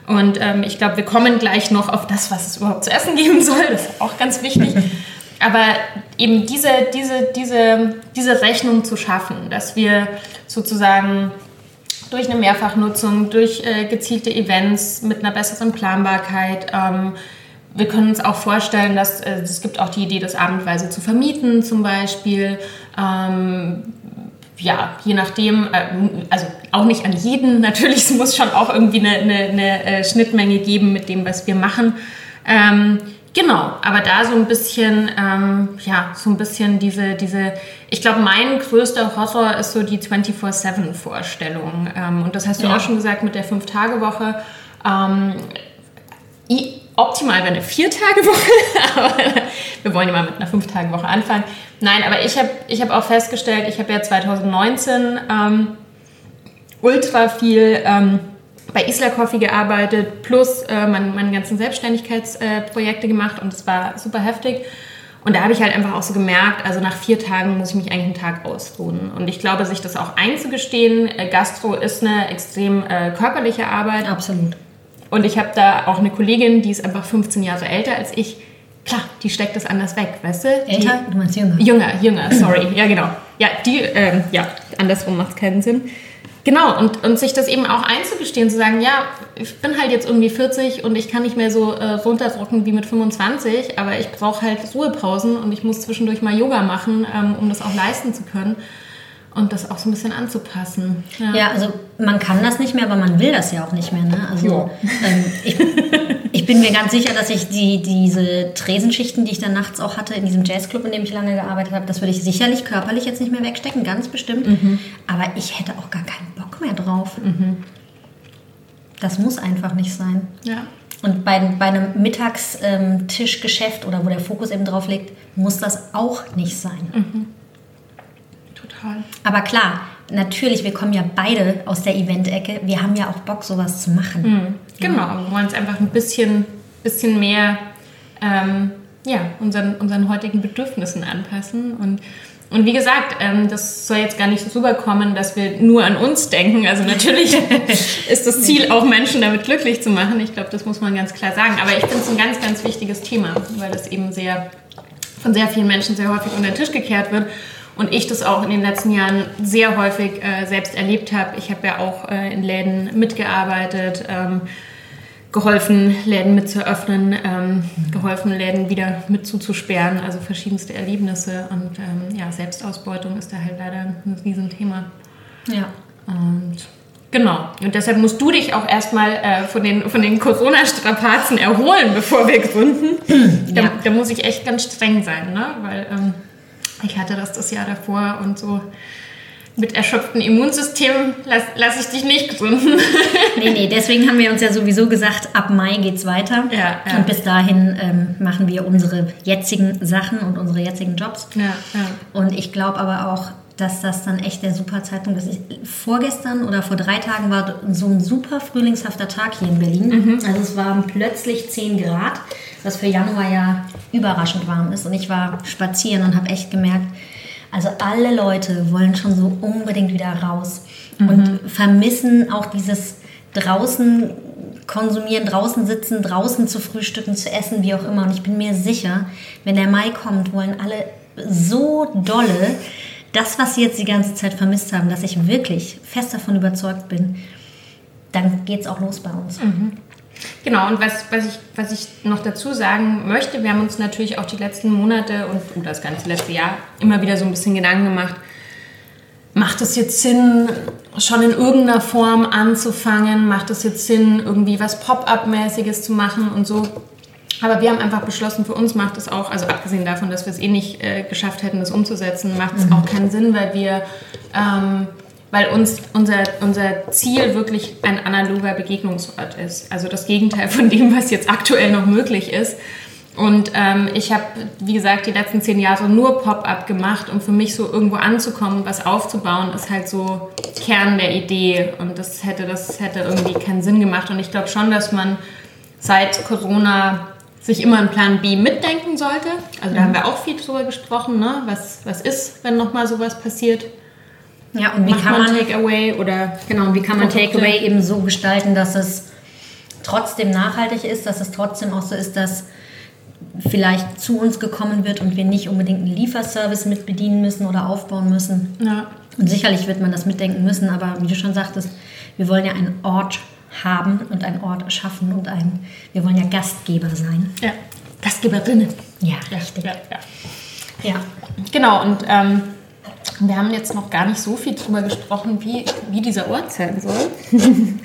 Und ähm, ich glaube, wir kommen gleich noch auf das, was es überhaupt zu essen geben soll. Das ist auch ganz wichtig. Aber eben diese, diese, diese, diese Rechnung zu schaffen, dass wir sozusagen durch eine Mehrfachnutzung, durch äh, gezielte Events mit einer besseren Planbarkeit, ähm, wir können uns auch vorstellen, dass äh, es gibt auch die Idee, das abendweise zu vermieten zum Beispiel. Ähm, ja, je nachdem, äh, also auch nicht an jeden, natürlich, es muss schon auch irgendwie eine, eine, eine äh, Schnittmenge geben mit dem, was wir machen. Ähm, genau, aber da so ein bisschen, ähm, ja, so ein bisschen diese, diese ich glaube, mein größter Horror ist so die 24-7-Vorstellung. Ähm, und das hast du ja. auch schon gesagt mit der Fünf-Tage-Woche. Ähm, optimal wäre eine Vier-Tage-Woche, aber wir wollen ja mal mit einer Fünf-Tage-Woche anfangen. Nein, aber ich habe ich hab auch festgestellt, ich habe ja 2019 ähm, ultra viel ähm, bei Isla Coffee gearbeitet, plus äh, meine, meine ganzen Selbstständigkeitsprojekte äh, gemacht und es war super heftig. Und da habe ich halt einfach auch so gemerkt, also nach vier Tagen muss ich mich eigentlich einen Tag ausruhen. Und ich glaube, sich das auch einzugestehen, äh, Gastro ist eine extrem äh, körperliche Arbeit. Absolut. Und ich habe da auch eine Kollegin, die ist einfach 15 Jahre älter als ich. Klar, die steckt das anders weg, weißt du? Älter? Die, du meinst jünger? Jünger, jünger, sorry. Ja, genau. Ja, die, ähm, ja, andersrum macht es keinen Sinn. Genau, und, und sich das eben auch einzugestehen, zu sagen, ja, ich bin halt jetzt irgendwie 40 und ich kann nicht mehr so äh, runterdrücken wie mit 25, aber ich brauche halt Ruhepausen und ich muss zwischendurch mal Yoga machen, ähm, um das auch leisten zu können und das auch so ein bisschen anzupassen. Ja. ja. also man kann das nicht mehr, aber man will das ja auch nicht mehr. Ne? Also ähm, ich, ich, bin mir ganz sicher, dass ich die, diese Tresenschichten, die ich dann nachts auch hatte in diesem Jazzclub, in dem ich lange gearbeitet habe, das würde ich sicherlich körperlich jetzt nicht mehr wegstecken, ganz bestimmt. Mhm. Aber ich hätte auch gar keinen Bock mehr drauf. Mhm. Das muss einfach nicht sein. Ja. Und bei, bei einem Mittagstischgeschäft ähm, oder wo der Fokus eben drauf liegt, muss das auch nicht sein. Mhm. Total. Aber klar, natürlich, wir kommen ja beide aus der Event-Ecke. Wir haben ja auch Bock, sowas zu machen. Mhm. Genau, ja. wir wollen es einfach ein bisschen, bisschen mehr ähm, ja, unseren, unseren heutigen Bedürfnissen anpassen. Und, und wie gesagt, ähm, das soll jetzt gar nicht so rüberkommen, dass wir nur an uns denken. Also natürlich ist das Ziel, auch Menschen damit glücklich zu machen. Ich glaube, das muss man ganz klar sagen. Aber ich finde es ein ganz, ganz wichtiges Thema, weil das eben sehr von sehr vielen Menschen sehr häufig unter den Tisch gekehrt wird und ich das auch in den letzten Jahren sehr häufig äh, selbst erlebt habe. Ich habe ja auch äh, in Läden mitgearbeitet, ähm, geholfen, Läden mit zu öffnen, ähm, geholfen, Läden wieder mit zuzusperren, also verschiedenste Erlebnisse. Und ähm, ja, Selbstausbeutung ist da halt leider ein Riesenthema. Ja. Und Genau. Und deshalb musst du dich auch erstmal äh, von den, von den Corona-Strapazen erholen, bevor wir gründen. Ja. Da, da, muss ich echt ganz streng sein, ne? weil ähm, ich hatte das das Jahr davor und so mit erschöpftem Immunsystem lasse lass ich dich nicht gründen. nee, nee, deswegen haben wir uns ja sowieso gesagt, ab Mai geht es weiter. Ja, ja. Und bis dahin ähm, machen wir unsere jetzigen Sachen und unsere jetzigen Jobs. Ja, ja. Und ich glaube aber auch, dass das dann echt der super Zeitpunkt ist. Ich, vorgestern oder vor drei Tagen war so ein super frühlingshafter Tag hier in Berlin. Mhm. Also es waren plötzlich 10 Grad, was für Januar ja überraschend warm ist. Und ich war spazieren und habe echt gemerkt, also alle Leute wollen schon so unbedingt wieder raus mhm. und vermissen auch dieses draußen konsumieren, draußen sitzen, draußen zu frühstücken, zu essen, wie auch immer. Und ich bin mir sicher, wenn der Mai kommt, wollen alle so dolle das, was sie jetzt die ganze Zeit vermisst haben, dass ich wirklich fest davon überzeugt bin, dann geht es auch los bei uns. Mhm. Genau, und was, was, ich, was ich noch dazu sagen möchte, wir haben uns natürlich auch die letzten Monate und das ganze letzte Jahr immer wieder so ein bisschen Gedanken gemacht, macht es jetzt Sinn, schon in irgendeiner Form anzufangen? Macht es jetzt Sinn, irgendwie was Pop-up-mäßiges zu machen und so? Aber wir haben einfach beschlossen, für uns macht es auch, also abgesehen davon, dass wir es eh nicht äh, geschafft hätten, das umzusetzen, macht es mhm. auch keinen Sinn, weil wir, ähm, weil uns unser, unser Ziel wirklich ein analoger Begegnungsort ist. Also das Gegenteil von dem, was jetzt aktuell noch möglich ist. Und ähm, ich habe, wie gesagt, die letzten zehn Jahre nur Pop-up gemacht, um für mich so irgendwo anzukommen, was aufzubauen, ist halt so Kern der Idee. Und das hätte, das hätte irgendwie keinen Sinn gemacht. Und ich glaube schon, dass man seit Corona sich immer einen Plan B mitdenken sollte. Also da mhm. haben wir auch viel drüber gesprochen, ne? was, was ist, wenn nochmal sowas passiert. Ja, und wie Macht kann man Takeaway oder genau, wie kann man Takeaway eben so gestalten, dass es trotzdem nachhaltig ist, dass es trotzdem auch so ist, dass vielleicht zu uns gekommen wird und wir nicht unbedingt einen Lieferservice mit bedienen müssen oder aufbauen müssen. Ja. Und sicherlich wird man das mitdenken müssen, aber wie du schon sagtest, wir wollen ja einen Ort haben und einen Ort schaffen und ein, wir wollen ja Gastgeber sein. Ja, Gastgeberinnen. Ja, richtig. Ja, ja. ja. genau. Und ähm, wir haben jetzt noch gar nicht so viel darüber gesprochen, wie, wie dieser Ort sein soll.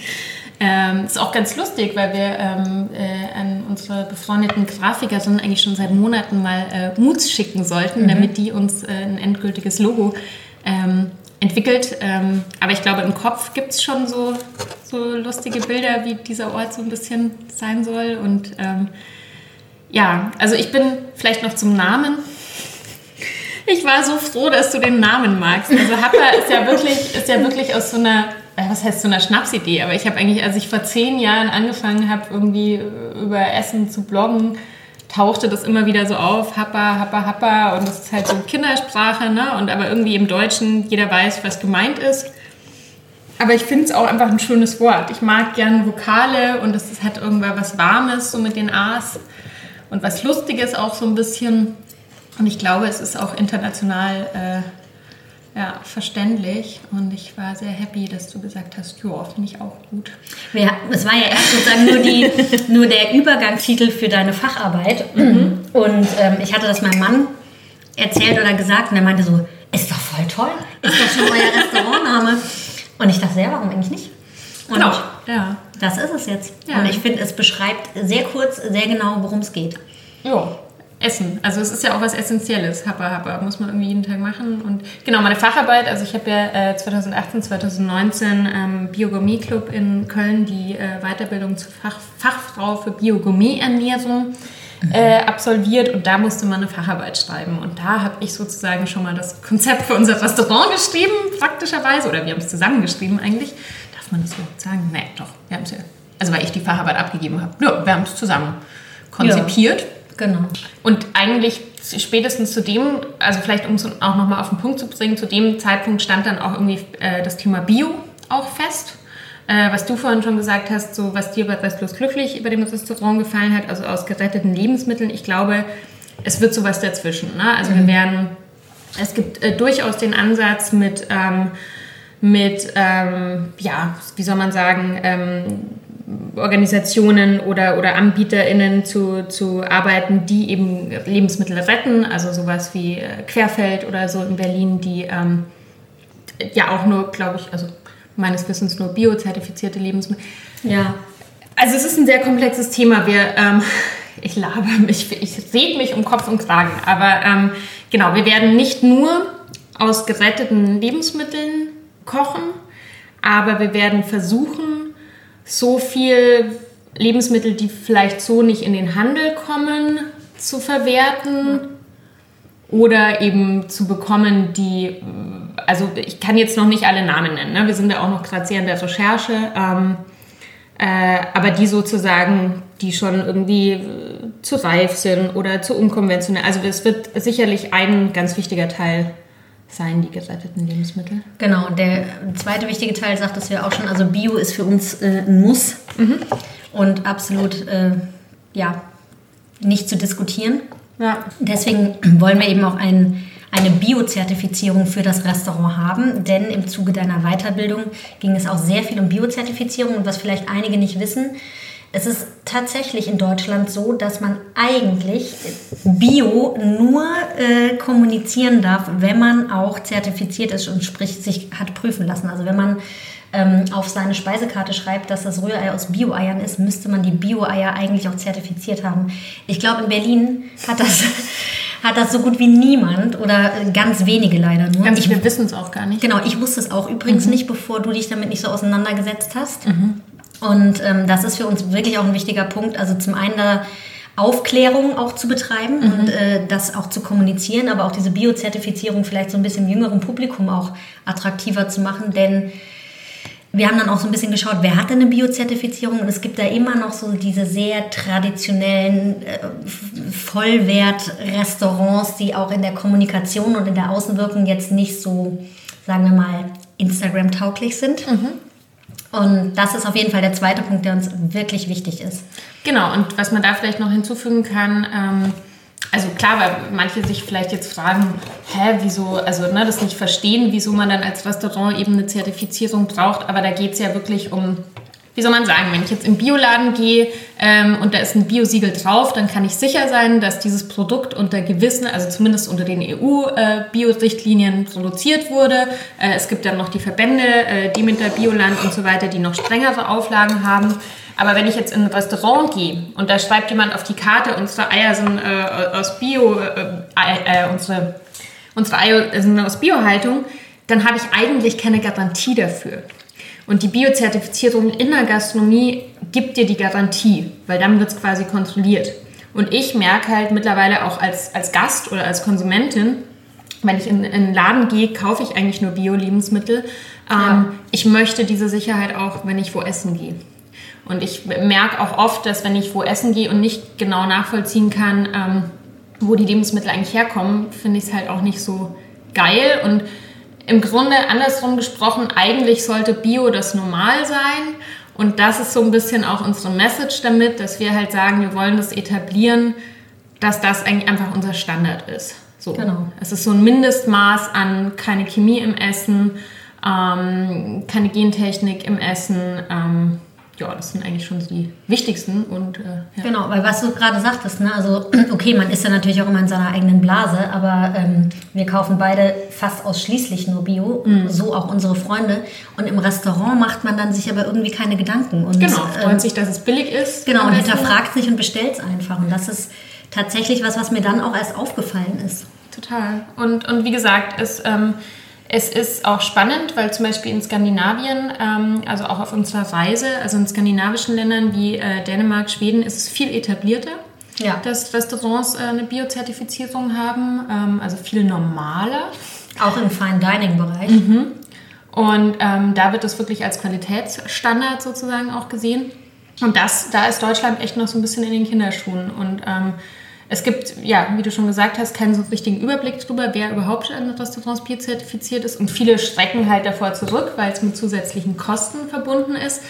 Ähm, ist auch ganz lustig, weil wir ähm, äh, an unsere befreundeten Grafiker sind eigentlich schon seit Monaten mal äh, Moods schicken sollten, mhm. damit die uns äh, ein endgültiges Logo ähm, entwickelt. Ähm, aber ich glaube, im Kopf gibt es schon so, so lustige Bilder, wie dieser Ort so ein bisschen sein soll. Und ähm, ja, also ich bin vielleicht noch zum Namen. Ich war so froh, dass du den Namen magst. Also Happa ist ja wirklich, ist ja wirklich aus so einer äh, was heißt so einer Schnapsidee, aber ich habe eigentlich, als ich vor zehn Jahren angefangen habe, irgendwie über Essen zu bloggen, tauchte das immer wieder so auf, Happa, Happa, Happa und das ist halt so Kindersprache, ne? Und aber irgendwie im Deutschen jeder weiß, was gemeint ist. Aber ich finde es auch einfach ein schönes Wort. Ich mag gern Vokale und es hat irgendwann was Warmes so mit den A's und was Lustiges auch so ein bisschen. Und ich glaube, es ist auch international äh, ja, verständlich. Und ich war sehr happy, dass du gesagt hast, ja, finde ich auch gut. Ja, es war ja erst sozusagen nur, die, nur der Übergangstitel für deine Facharbeit. Mhm. Und ähm, ich hatte das meinem Mann erzählt oder gesagt und er meinte so, ist doch voll toll, ist doch schon euer Restaurantname. Und ich dachte, ja, warum eigentlich nicht? Und genau, ja. das ist es jetzt. Ja. Und ich finde, es beschreibt sehr kurz, sehr genau, worum es geht. Ja, Essen. Also es ist ja auch was Essentielles. Happa, happa, muss man irgendwie jeden Tag machen. Und genau, meine Facharbeit, also ich habe ja äh, 2018, 2019 ähm, Biogourmet Club in Köln die äh, Weiterbildung zur Fach, Fachfrau für Biogourmet-Ernährung äh, absolviert und da musste man eine Facharbeit schreiben. Und da habe ich sozusagen schon mal das Konzept für unser Restaurant geschrieben, praktischerweise. Oder wir haben es zusammengeschrieben eigentlich. Darf man das so sagen? Nee, doch. Wir haben es ja. Also weil ich die Facharbeit abgegeben habe. Ja, wir haben es zusammen konzipiert. Ja. Genau. Und eigentlich spätestens zu dem, also vielleicht um es auch nochmal auf den Punkt zu bringen, zu dem Zeitpunkt stand dann auch irgendwie äh, das Thema Bio auch fest. Äh, was du vorhin schon gesagt hast, so was dir bei Restlos Glücklich über dem Restaurant gefallen hat, also aus geretteten Lebensmitteln, ich glaube, es wird sowas dazwischen. Ne? Also mhm. wir werden, es gibt äh, durchaus den Ansatz mit, ähm, mit ähm, ja, wie soll man sagen, ähm, Organisationen oder, oder AnbieterInnen zu, zu arbeiten, die eben Lebensmittel retten, also sowas wie äh, Querfeld oder so in Berlin, die ähm, ja auch nur, glaube ich, also meines Wissens nur biozertifizierte Lebensmittel. Ja. Also es ist ein sehr komplexes Thema. Wir, ähm, ich laber mich, ich rede mich um Kopf und Kragen, aber ähm, genau, wir werden nicht nur aus geretteten Lebensmitteln kochen, aber wir werden versuchen, so viel Lebensmittel, die vielleicht so nicht in den Handel kommen, zu verwerten oder eben zu bekommen, die, also ich kann jetzt noch nicht alle Namen nennen, ne? wir sind ja auch noch gerade sehr in der Recherche, ähm, äh, aber die sozusagen, die schon irgendwie äh, zu reif sind oder zu unkonventionell. Also es wird sicherlich ein ganz wichtiger Teil sein, die geretteten Lebensmittel. Genau, der zweite wichtige Teil sagt das ja auch schon, also Bio ist für uns äh, ein Muss mhm. und absolut, äh, ja, nicht zu diskutieren. Ja. Deswegen wollen wir eben auch ein, eine Biozertifizierung für das Restaurant haben, denn im Zuge deiner Weiterbildung ging es auch sehr viel um Biozertifizierung und was vielleicht einige nicht wissen, es ist tatsächlich in Deutschland so, dass man eigentlich Bio nur äh, kommunizieren darf, wenn man auch zertifiziert ist und sprich sich hat prüfen lassen. Also wenn man ähm, auf seine Speisekarte schreibt, dass das Rührei aus Bio-Eiern ist, müsste man die Bio-Eier eigentlich auch zertifiziert haben. Ich glaube, in Berlin hat das, hat das so gut wie niemand oder ganz wenige leider nur. Ganz viele wissen es auch gar nicht. Genau, ich wusste es auch übrigens mhm. nicht, bevor du dich damit nicht so auseinandergesetzt hast. Mhm. Und ähm, das ist für uns wirklich auch ein wichtiger Punkt. Also zum einen da Aufklärung auch zu betreiben mhm. und äh, das auch zu kommunizieren, aber auch diese Biozertifizierung vielleicht so ein bisschen jüngerem Publikum auch attraktiver zu machen, denn wir haben dann auch so ein bisschen geschaut, wer hat denn eine Biozertifizierung und es gibt da immer noch so diese sehr traditionellen äh, Vollwert-Restaurants, die auch in der Kommunikation und in der Außenwirkung jetzt nicht so, sagen wir mal, Instagram-tauglich sind. Mhm. Und das ist auf jeden Fall der zweite Punkt, der uns wirklich wichtig ist. Genau, und was man da vielleicht noch hinzufügen kann, ähm, also klar, weil manche sich vielleicht jetzt fragen, hä, wieso, also ne, das nicht verstehen, wieso man dann als Restaurant eben eine Zertifizierung braucht, aber da geht es ja wirklich um wie soll man sagen, wenn ich jetzt im Bioladen gehe ähm, und da ist ein Biosiegel drauf, dann kann ich sicher sein, dass dieses Produkt unter gewissen, also zumindest unter den EU-Bio-Richtlinien äh, produziert wurde. Äh, es gibt dann noch die Verbände, äh, Demeter Bioland und so weiter, die noch strengere Auflagen haben. Aber wenn ich jetzt in ein Restaurant gehe und da schreibt jemand auf die Karte, unsere Eier sind äh, aus Bio, äh, äh, unsere, unsere Eier sind aus Biohaltung, dann habe ich eigentlich keine Garantie dafür. Und die Biozertifizierung in der Gastronomie gibt dir die Garantie, weil dann wird es quasi kontrolliert. Und ich merke halt mittlerweile auch als, als Gast oder als Konsumentin, wenn ich in, in einen Laden gehe, kaufe ich eigentlich nur Bio-Lebensmittel. Ähm, ja. Ich möchte diese Sicherheit auch, wenn ich wo essen gehe. Und ich merke auch oft, dass wenn ich wo essen gehe und nicht genau nachvollziehen kann, ähm, wo die Lebensmittel eigentlich herkommen, finde ich es halt auch nicht so geil. Und im Grunde andersrum gesprochen, eigentlich sollte Bio das Normal sein. Und das ist so ein bisschen auch unsere Message damit, dass wir halt sagen, wir wollen das etablieren, dass das eigentlich einfach unser Standard ist. So. Genau. Es ist so ein Mindestmaß an keine Chemie im Essen, ähm, keine Gentechnik im Essen. Ähm, ja, das sind eigentlich schon so die wichtigsten. Und, äh, ja. Genau, weil was du gerade sagtest, ne? also okay, man ist ja natürlich auch immer in seiner eigenen Blase, aber ähm, wir kaufen beide fast ausschließlich nur Bio, mhm. so auch unsere Freunde. Und im Restaurant macht man dann sich aber irgendwie keine Gedanken. Und, genau, freut ähm, sich, dass es billig ist. Genau, und hinterfragt sich und bestellt es einfach. Und das ist tatsächlich was, was mir dann auch erst aufgefallen ist. Total. Und, und wie gesagt, es... Ähm, es ist auch spannend, weil zum Beispiel in Skandinavien, ähm, also auch auf unserer Reise, also in skandinavischen Ländern wie äh, Dänemark, Schweden, ist es viel etablierter, ja. dass Restaurants äh, eine Biozertifizierung haben, ähm, also viel normaler. Auch im Fine Dining Bereich. Mhm. Und ähm, da wird das wirklich als Qualitätsstandard sozusagen auch gesehen. Und das, da ist Deutschland echt noch so ein bisschen in den Kinderschuhen. Und ähm, es gibt, ja, wie du schon gesagt hast, keinen so richtigen Überblick darüber, wer überhaupt an Restaurants Bier zertifiziert ist. Und viele schrecken halt davor zurück, weil es mit zusätzlichen Kosten verbunden ist.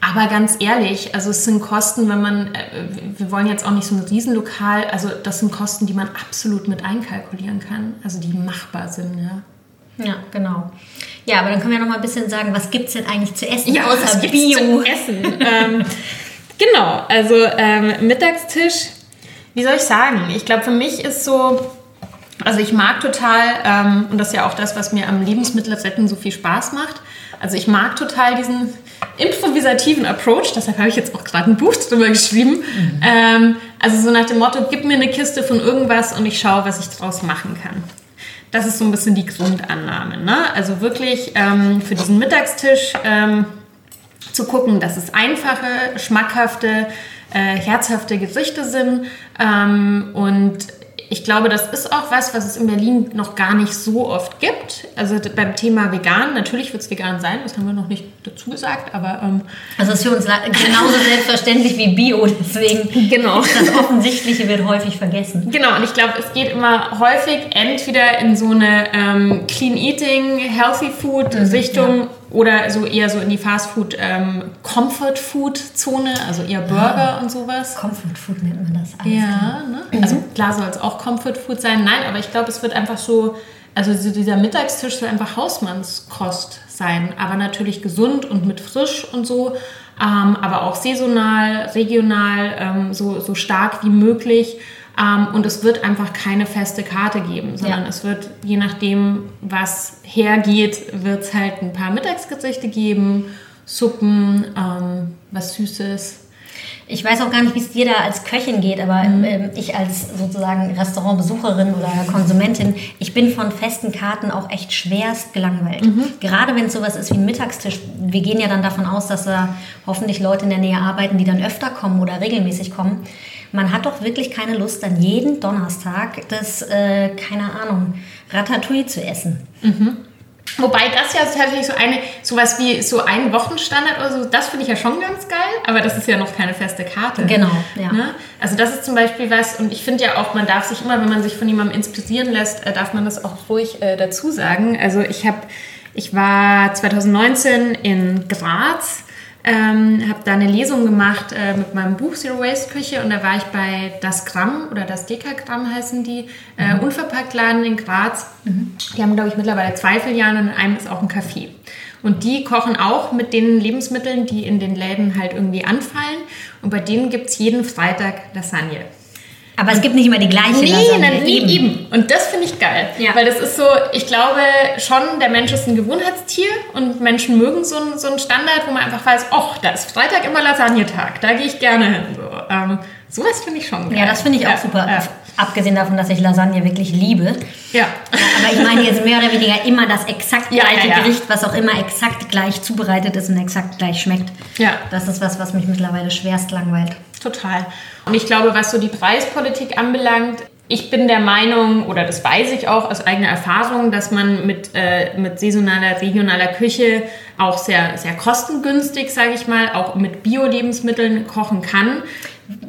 Aber ganz ehrlich, also es sind Kosten, wenn man, äh, wir wollen jetzt auch nicht so ein Riesenlokal, also das sind Kosten, die man absolut mit einkalkulieren kann, also die machbar sind, ja. Ja, genau. Ja, aber dann können wir noch mal ein bisschen sagen, was gibt es denn eigentlich zu essen ja, außer was Bio? Zu essen? ähm, genau, also ähm, Mittagstisch wie soll ich sagen? Ich glaube, für mich ist so, also ich mag total, ähm, und das ist ja auch das, was mir am Lebensmittelretten so viel Spaß macht. Also ich mag total diesen improvisativen Approach, deshalb habe ich jetzt auch gerade ein Buch drüber geschrieben. Mhm. Ähm, also so nach dem Motto, gib mir eine Kiste von irgendwas und ich schaue, was ich daraus machen kann. Das ist so ein bisschen die Grundannahme. Ne? Also wirklich ähm, für diesen Mittagstisch ähm, zu gucken, dass es einfache, schmackhafte, äh, herzhafte Gerichte sind. Ähm, und ich glaube, das ist auch was, was es in Berlin noch gar nicht so oft gibt. Also beim Thema vegan, natürlich wird es vegan sein, das haben wir noch nicht dazu gesagt, aber... Ähm, also es ist für uns genauso selbstverständlich wie Bio, deswegen genau. das Offensichtliche wird häufig vergessen. Genau, und ich glaube, es geht immer häufig entweder in so eine ähm, Clean Eating, Healthy Food mhm, Richtung... Ja oder so eher so in die Fastfood ähm, Comfort Food Zone, also eher Burger ah, und sowas. Comfort Food nennt man das. Alles ja, ne? Mhm. also klar soll es auch Comfort Food sein. Nein, aber ich glaube, es wird einfach so, also dieser Mittagstisch soll einfach Hausmannskost sein, aber natürlich gesund und mit frisch und so, ähm, aber auch saisonal, regional, ähm, so, so stark wie möglich. Ähm, und es wird einfach keine feste Karte geben, sondern ja. es wird, je nachdem, was hergeht, wird es halt ein paar Mittagsgerichte geben, Suppen, ähm, was Süßes. Ich weiß auch gar nicht, wie es dir da als Köchin geht, aber mhm. ähm, ich als sozusagen Restaurantbesucherin oder Konsumentin, ich bin von festen Karten auch echt schwerst gelangweilt. Mhm. Gerade wenn es sowas ist wie ein Mittagstisch. Wir gehen ja dann davon aus, dass da hoffentlich Leute in der Nähe arbeiten, die dann öfter kommen oder regelmäßig kommen man hat doch wirklich keine Lust, dann jeden Donnerstag das, äh, keine Ahnung, Ratatouille zu essen. Mhm. Wobei das ja tatsächlich so eine, sowas wie so ein Wochenstandard oder so, das finde ich ja schon ganz geil, aber das ist ja noch keine feste Karte. Genau, ja. Ne? Also das ist zum Beispiel was, und ich finde ja auch, man darf sich immer, wenn man sich von jemandem inspirieren lässt, äh, darf man das auch ruhig äh, dazu sagen. Also ich habe, ich war 2019 in Graz ähm, habe da eine Lesung gemacht äh, mit meinem Buch Zero Waste Küche und da war ich bei Das Gramm oder Das Dekagramm heißen die, äh, mhm. Unverpacktladen in Graz. Mhm. Die haben, glaube ich, mittlerweile zwei Filialen und in einem ist auch ein Café. Und die kochen auch mit den Lebensmitteln, die in den Läden halt irgendwie anfallen. Und bei denen gibt es jeden Freitag Lasagne. Aber es gibt nicht immer die gleiche nee, Lasagne. Nein, eben. eben. Und das finde ich geil. Ja. Weil das ist so, ich glaube schon, der Mensch ist ein Gewohnheitstier und Menschen mögen so, ein, so einen Standard, wo man einfach weiß, ach, da ist Freitag immer Lasagnetag, da gehe ich gerne hin. So, ähm, sowas finde ich schon geil. Ja, das finde ich auch ja, super. Ja. Abgesehen davon, dass ich Lasagne wirklich liebe. Ja. Aber ich meine jetzt mehr oder weniger immer das exakt gleiche Gericht, was auch immer exakt gleich zubereitet ist und exakt gleich schmeckt. Ja. Das ist was, was mich mittlerweile schwerst langweilt. Total. Und ich glaube, was so die Preispolitik anbelangt, ich bin der Meinung, oder das weiß ich auch aus eigener Erfahrung, dass man mit, äh, mit saisonaler, regionaler Küche auch sehr, sehr kostengünstig, sage ich mal, auch mit Bio-Lebensmitteln kochen kann.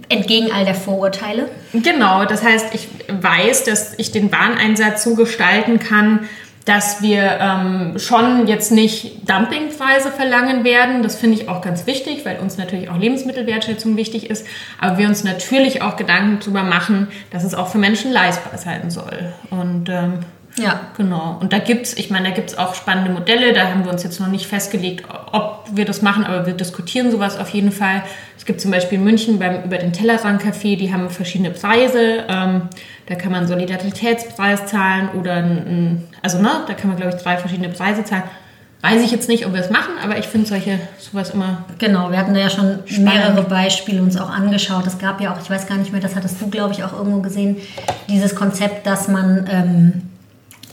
Entgegen all der Vorurteile? Genau, das heißt, ich weiß, dass ich den Wareneinsatz so gestalten kann, dass wir ähm, schon jetzt nicht Dumpingpreise verlangen werden. Das finde ich auch ganz wichtig, weil uns natürlich auch Lebensmittelwertschätzung wichtig ist. Aber wir uns natürlich auch Gedanken darüber machen, dass es auch für Menschen leistbar sein soll. Und ähm, ja. Genau. Und da gibt es, ich meine, da gibt es auch spannende Modelle. Da haben wir uns jetzt noch nicht festgelegt, ob wir das machen, aber wir diskutieren sowas auf jeden Fall. Es gibt zum Beispiel in München beim über den Tellerrand Café, die haben verschiedene Preise. Ähm, da kann man Solidaritätspreis zahlen oder ein, also ne, da kann man glaube ich drei verschiedene Preise zahlen. Weiß ich jetzt nicht, ob wir es machen, aber ich finde solche sowas immer. Genau, wir hatten da ja schon spannend. mehrere Beispiele uns auch angeschaut. Es gab ja auch, ich weiß gar nicht mehr, das hattest du, glaube ich, auch irgendwo gesehen, dieses Konzept, dass man ähm,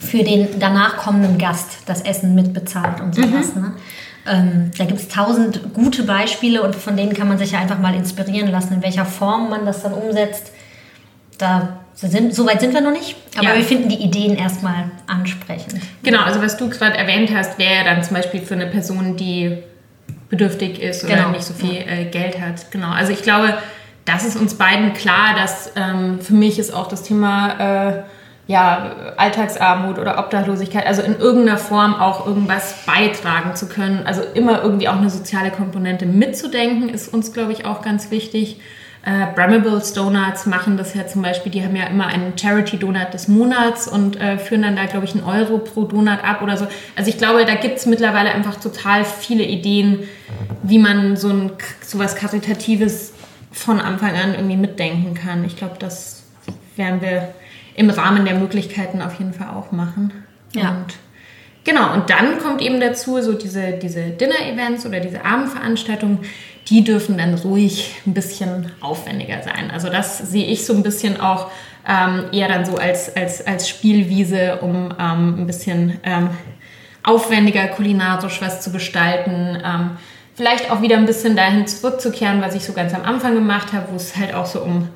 für den danach kommenden Gast das Essen mitbezahlt und sowas. Mhm. Ne? Ähm, da gibt es tausend gute Beispiele und von denen kann man sich ja einfach mal inspirieren lassen, in welcher Form man das dann umsetzt. Da sind, so weit sind wir noch nicht, aber ja. wir finden die Ideen erstmal ansprechend. Genau, also was du gerade erwähnt hast, wäre dann zum Beispiel für eine Person, die bedürftig ist oder genau. nicht so viel äh, Geld hat. Genau, also ich glaube, das ist uns beiden klar, dass ähm, für mich ist auch das Thema äh, ja, Alltagsarmut oder Obdachlosigkeit, also in irgendeiner Form auch irgendwas beitragen zu können. Also immer irgendwie auch eine soziale Komponente mitzudenken, ist uns, glaube ich, auch ganz wichtig. Äh, Bramables Donuts machen das ja zum Beispiel, die haben ja immer einen Charity-Donut des Monats und äh, führen dann da, glaube ich, einen Euro pro Donut ab oder so. Also ich glaube, da gibt es mittlerweile einfach total viele Ideen, wie man so ein sowas Karitatives von Anfang an irgendwie mitdenken kann. Ich glaube, das werden wir im Rahmen der Möglichkeiten auf jeden Fall auch machen. Ja. Und genau, und dann kommt eben dazu so diese, diese Dinner-Events oder diese Abendveranstaltungen, die dürfen dann ruhig ein bisschen aufwendiger sein. Also das sehe ich so ein bisschen auch ähm, eher dann so als, als, als Spielwiese, um ähm, ein bisschen ähm, aufwendiger kulinarisch was zu gestalten. Ähm, vielleicht auch wieder ein bisschen dahin zurückzukehren, was ich so ganz am Anfang gemacht habe, wo es halt auch so um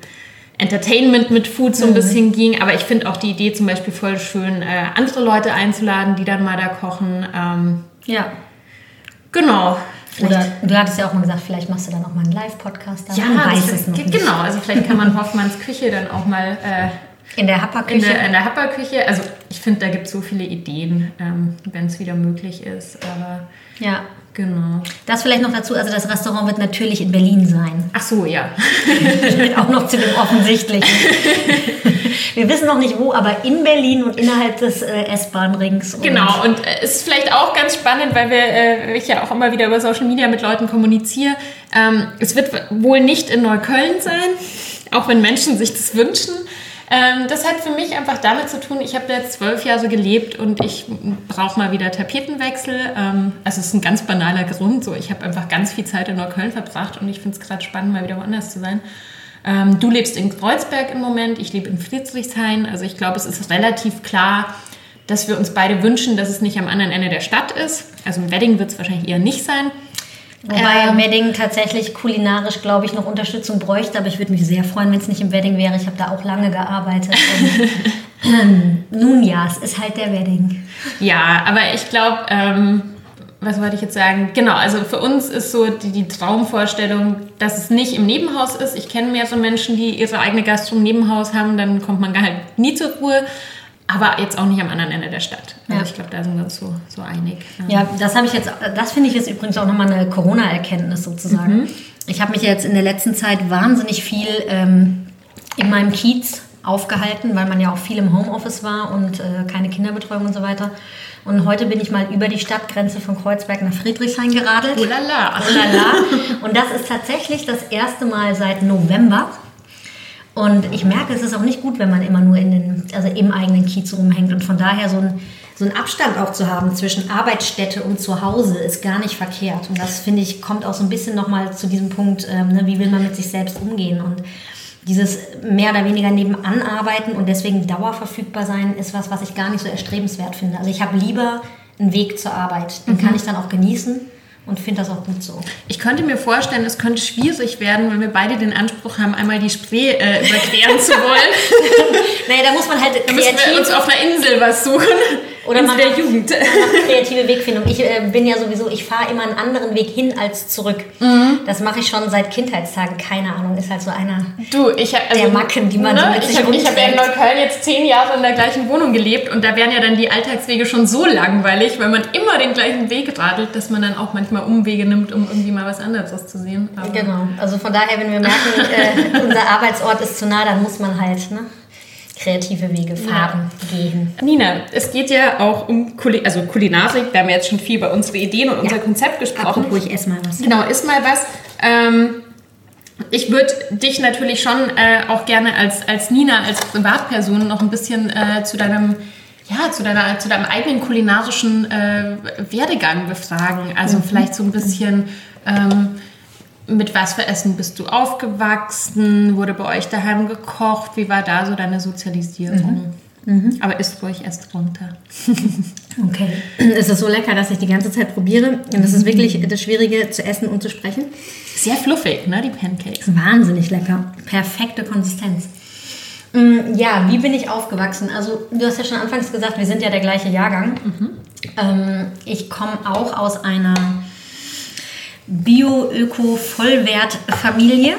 Entertainment mit Food so ein mhm. bisschen ging. Aber ich finde auch die Idee zum Beispiel voll schön, äh, andere Leute einzuladen, die dann mal da kochen. Ähm, ja. Genau. Oder du hattest ja auch mal gesagt, vielleicht machst du dann auch mal einen Live-Podcast. Ja, man weiß es noch nicht. genau. Also vielleicht kann man Hoffmanns Küche dann auch mal äh, in der Happerküche. In der, in der Happerküche. Also ich finde, da gibt es so viele Ideen, ähm, wenn es wieder möglich ist. Aber ja. Genau. Das vielleicht noch dazu, also das Restaurant wird natürlich in Berlin sein. Ach so, ja. auch noch zu dem Offensichtlichen. Wir wissen noch nicht wo, aber in Berlin und innerhalb des äh, S-Bahn-Rings. Genau, und es äh, ist vielleicht auch ganz spannend, weil wir, äh, ich ja auch immer wieder über Social Media mit Leuten kommuniziere. Ähm, es wird wohl nicht in Neukölln sein, auch wenn Menschen sich das wünschen. Ähm, das hat für mich einfach damit zu tun, ich habe jetzt zwölf Jahre so gelebt und ich brauche mal wieder Tapetenwechsel. Ähm, also es ist ein ganz banaler Grund. So, ich habe einfach ganz viel Zeit in Neukölln verbracht und ich finde es gerade spannend, mal wieder woanders zu sein. Ähm, du lebst in Kreuzberg im Moment, ich lebe in Friedrichshain. Also ich glaube, es ist relativ klar, dass wir uns beide wünschen, dass es nicht am anderen Ende der Stadt ist. Also im Wedding wird es wahrscheinlich eher nicht sein. Wobei ähm, Wedding tatsächlich kulinarisch, glaube ich, noch Unterstützung bräuchte. Aber ich würde mich sehr freuen, wenn es nicht im Wedding wäre. Ich habe da auch lange gearbeitet. Und, ähm, nun ja, es ist halt der Wedding. Ja, aber ich glaube, ähm, was wollte ich jetzt sagen? Genau, also für uns ist so die, die, Traumvorstellung, dass es nicht im Nebenhaus ist. Ich kenne mehr so Menschen, die ihre eigene Gastro im Nebenhaus haben. Dann kommt man halt nie zur Ruhe aber jetzt auch nicht am anderen Ende der Stadt. Also ja. ich glaube, da sind wir uns so, so einig. Ja, das habe ich jetzt, das finde ich jetzt übrigens auch nochmal eine Corona-Erkenntnis sozusagen. Mhm. Ich habe mich jetzt in der letzten Zeit wahnsinnig viel ähm, in meinem Kiez aufgehalten, weil man ja auch viel im Homeoffice war und äh, keine Kinderbetreuung und so weiter. Und heute bin ich mal über die Stadtgrenze von Kreuzberg nach Friedrichshain geradelt. Oh la la. Oh la la. Und das ist tatsächlich das erste Mal seit November, und ich merke, es ist auch nicht gut, wenn man immer nur in den, also im eigenen Kiez rumhängt. Und von daher so ein, so einen Abstand auch zu haben zwischen Arbeitsstätte und Zuhause ist gar nicht verkehrt. Und das, finde ich, kommt auch so ein bisschen nochmal zu diesem Punkt, ähm, ne, wie will man mit sich selbst umgehen. Und dieses mehr oder weniger nebenan arbeiten und deswegen dauerverfügbar sein, ist was, was ich gar nicht so erstrebenswert finde. Also ich habe lieber einen Weg zur Arbeit. Den mhm. kann ich dann auch genießen und finde das auch gut so. Ich könnte mir vorstellen, es könnte schwierig werden, wenn wir beide den Anspruch haben, einmal die Spree äh, überqueren zu wollen. naja, da muss man halt kreativ... Da müssen wir uns auf einer Insel was suchen. Oder man der Jugend. Man kreative Wegfindung. Ich äh, bin ja sowieso, ich fahre immer einen anderen Weg hin als zurück. Mhm. Das mache ich schon seit Kindheitstagen. Keine Ahnung, ist halt so einer du, ich, also, der Macken, die man ne? so mit sich Ich habe hab ja in Neukölln jetzt zehn Jahre in der gleichen Wohnung gelebt und da wären ja dann die Alltagswege schon so langweilig, weil man immer den gleichen Weg radelt, dass man dann auch manchmal Umwege nimmt, um irgendwie mal was anderes zu sehen. Aber genau. Also von daher, wenn wir merken, äh, unser Arbeitsort ist zu nah, dann muss man halt, ne? kreative Wege fahren, ja. gehen. Nina, es geht ja auch um Kuli also Kulinarik. Wir haben jetzt schon viel über unsere Ideen und ja. unser Konzept gesprochen. Apropos, ich esse mal was. Genau, iss mal was. Ähm, ich würde dich natürlich schon äh, auch gerne als, als Nina, als Privatperson noch ein bisschen äh, zu deinem ja, zu, deiner, zu deinem eigenen kulinarischen äh, Werdegang befragen. Also mhm. vielleicht so ein bisschen, ähm, mit was für Essen bist du aufgewachsen? Wurde bei euch daheim gekocht? Wie war da so deine Sozialisierung? Mhm. Mhm. Aber isst ruhig erst runter. okay. Es ist so lecker, dass ich die ganze Zeit probiere. Und es ist wirklich das Schwierige zu essen und zu sprechen. Sehr fluffig, ne, die Pancakes. Wahnsinnig lecker. Perfekte Konsistenz. Mm, ja, wie bin ich aufgewachsen? Also, du hast ja schon anfangs gesagt, wir sind ja der gleiche Jahrgang. Mhm. Ähm, ich komme auch aus einer Bio-Öko-Vollwert-Familie.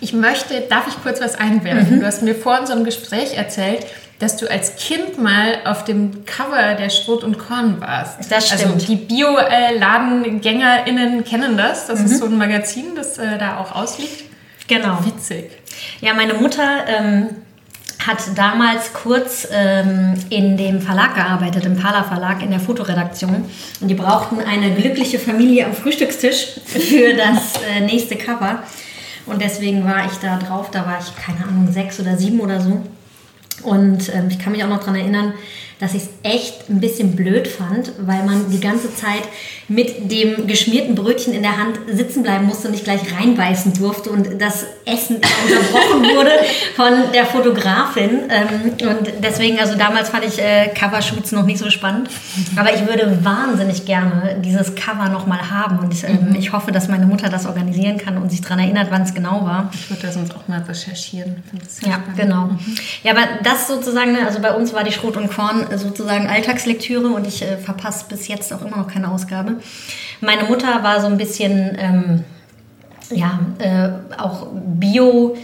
Ich möchte, darf ich kurz was einwerfen? Mhm. Du hast mir vor unserem Gespräch erzählt, dass du als Kind mal auf dem Cover der Schrot und Korn warst. Das also stimmt. Also die Bio-LadengängerInnen kennen das. Das mhm. ist so ein Magazin, das äh, da auch ausliegt. Genau. Witzig. Ja, meine Mutter ähm, hat damals kurz ähm, in dem Verlag gearbeitet, im Pala Verlag, in der Fotoredaktion. Und die brauchten eine glückliche Familie am Frühstückstisch für das äh, nächste Cover. Und deswegen war ich da drauf, da war ich, keine Ahnung, sechs oder sieben oder so. Und ähm, ich kann mich auch noch daran erinnern, dass ich es echt ein bisschen blöd fand, weil man die ganze Zeit mit dem geschmierten Brötchen in der Hand sitzen bleiben musste und nicht gleich reinbeißen durfte und das Essen unterbrochen wurde von der Fotografin. Ähm, und deswegen, also damals fand ich äh, Covershoots noch nicht so spannend. Aber ich würde wahnsinnig gerne dieses Cover nochmal haben und ähm, mhm. ich hoffe, dass meine Mutter das organisieren kann und sich daran erinnert, wann es genau war. Ich würde das sonst auch mal recherchieren. Ja, spannend. genau. Mhm. Ja, aber das sozusagen, ne, also bei uns war die Schrot und Korn sozusagen Alltagslektüre und ich äh, verpasse bis jetzt auch immer noch keine Ausgabe. Meine Mutter war so ein bisschen, ähm, ja, äh, auch Bio-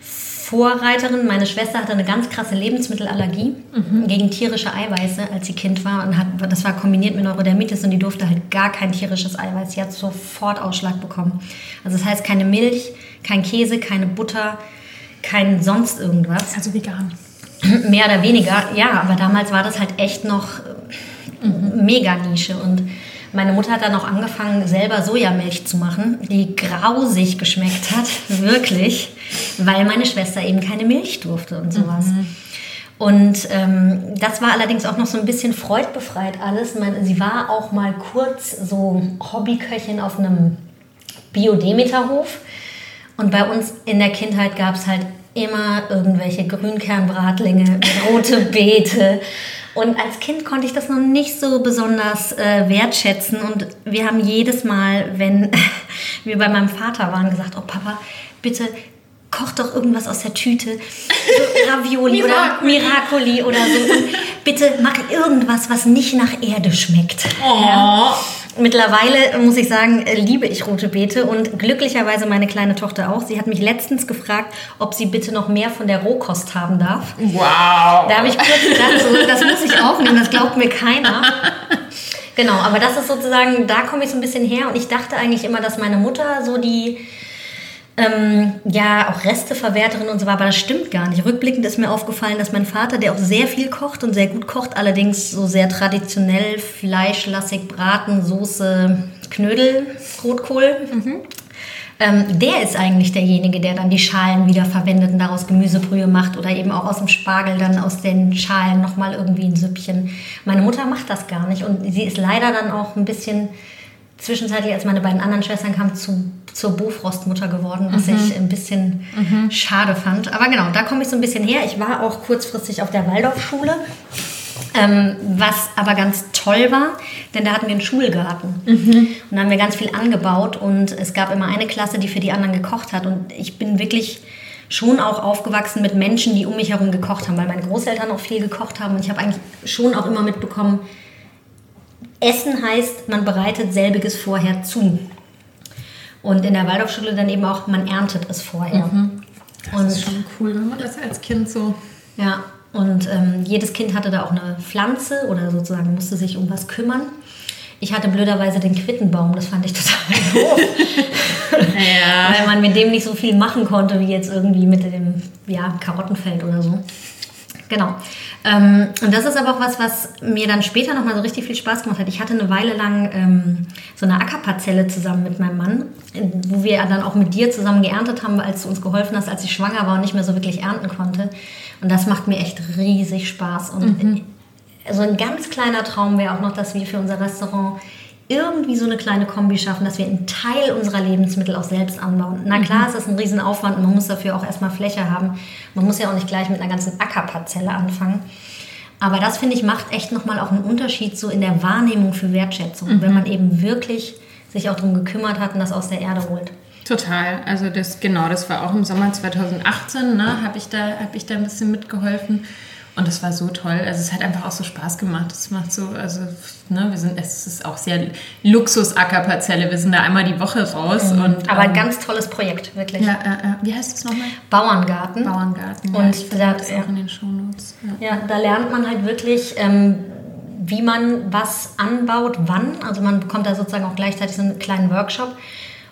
Vorreiterin. Meine Schwester hatte eine ganz krasse Lebensmittelallergie mhm. gegen tierische Eiweiße, als sie Kind war. Und hat, das war kombiniert mit Neurodermitis und die durfte halt gar kein tierisches Eiweiß. Sie hat sofort Ausschlag bekommen. Also das heißt keine Milch, kein Käse, keine Butter, kein sonst irgendwas. Also vegan. Mehr oder weniger, ja. Aber damals war das halt echt noch mhm. mega Nische. Und meine Mutter hat dann auch angefangen, selber Sojamilch zu machen, die grausig geschmeckt hat, wirklich, weil meine Schwester eben keine Milch durfte und sowas. Mhm. Und ähm, das war allerdings auch noch so ein bisschen freudbefreit alles. Man, sie war auch mal kurz so Hobbyköchin auf einem Biodemeterhof. Und bei uns in der Kindheit gab es halt immer irgendwelche Grünkernbratlinge, rote Beete und als Kind konnte ich das noch nicht so besonders äh, wertschätzen. Und wir haben jedes Mal, wenn wir bei meinem Vater waren, gesagt, oh Papa, bitte koch doch irgendwas aus der Tüte. So Ravioli oder Miracoli oder so. Und bitte mach irgendwas, was nicht nach Erde schmeckt. Oh. Ja. Mittlerweile muss ich sagen, liebe ich rote Beete und glücklicherweise meine kleine Tochter auch. Sie hat mich letztens gefragt, ob sie bitte noch mehr von der Rohkost haben darf. Wow. Da habe ich kurz gedacht, so, das muss ich aufnehmen, das glaubt mir keiner. Genau, aber das ist sozusagen, da komme ich so ein bisschen her und ich dachte eigentlich immer, dass meine Mutter so die ähm, ja auch Resteverwerterin und so war, aber das stimmt gar nicht. Rückblickend ist mir aufgefallen, dass mein Vater, der auch sehr viel kocht und sehr gut kocht, allerdings so sehr traditionell, fleischlassig, Braten, Soße, Knödel, Rotkohl. Mhm. Ähm, der ist eigentlich derjenige, der dann die Schalen wieder verwendet und daraus Gemüsebrühe macht oder eben auch aus dem Spargel dann aus den Schalen nochmal irgendwie ein Süppchen. Meine Mutter macht das gar nicht und sie ist leider dann auch ein bisschen zwischenzeitlich, als meine beiden anderen Schwestern kamen, zu, zur Bofrostmutter geworden, was mhm. ich ein bisschen mhm. schade fand. Aber genau, da komme ich so ein bisschen her. Ich war auch kurzfristig auf der Waldorfschule. Ähm, was aber ganz toll war, denn da hatten wir einen Schulgarten mhm. und da haben wir ganz viel angebaut und es gab immer eine Klasse, die für die anderen gekocht hat und ich bin wirklich schon auch aufgewachsen mit Menschen, die um mich herum gekocht haben, weil meine Großeltern auch viel gekocht haben und ich habe eigentlich schon auch immer mitbekommen, Essen heißt, man bereitet selbiges vorher zu. Und in der Waldorfschule dann eben auch, man erntet es vorher. Mhm. Das und, ist schon cool, wenn man das als Kind so. Ja, und ähm, jedes Kind hatte da auch eine Pflanze oder sozusagen musste sich um was kümmern. Ich hatte blöderweise den Quittenbaum, das fand ich total doof. ja. Weil man mit dem nicht so viel machen konnte wie jetzt irgendwie mit dem ja, Karottenfeld oder so. Genau. Ähm, und das ist aber auch was, was mir dann später nochmal so richtig viel Spaß gemacht hat. Ich hatte eine Weile lang ähm, so eine Ackerparzelle zusammen mit meinem Mann, wo wir dann auch mit dir zusammen geerntet haben, als du uns geholfen hast, als ich schwanger war und nicht mehr so wirklich ernten konnte. Und das macht mir echt riesig Spaß. Und mhm. so ein ganz kleiner Traum wäre auch noch, dass wir für unser Restaurant irgendwie so eine kleine Kombi schaffen, dass wir einen Teil unserer Lebensmittel auch selbst anbauen. Na klar, mhm. es ist ein Riesenaufwand und man muss dafür auch erstmal Fläche haben. Man muss ja auch nicht gleich mit einer ganzen Ackerparzelle anfangen. Aber das, finde ich, macht echt nochmal auch einen Unterschied so in der Wahrnehmung für Wertschätzung, mhm. wenn man eben wirklich sich auch darum gekümmert hat und das aus der Erde holt. Total. Also das genau, das war auch im Sommer 2018, ne, habe ich da habe ich da ein bisschen mitgeholfen und das war so toll. Also es hat einfach auch so Spaß gemacht. Es macht so, also, ne, wir sind, es ist auch sehr Luxus-Ackerparzelle. Wir sind da einmal die Woche raus. Mhm. Und, Aber ein ähm, ganz tolles Projekt, wirklich. Ja, äh, äh, wie heißt es nochmal? Bauerngarten. Bauerngarten, ja. Und da, das ja. auch in den Shownotes. Ja. ja, da lernt man halt wirklich, ähm, wie man was anbaut, wann. Also man bekommt da sozusagen auch gleichzeitig so einen kleinen Workshop.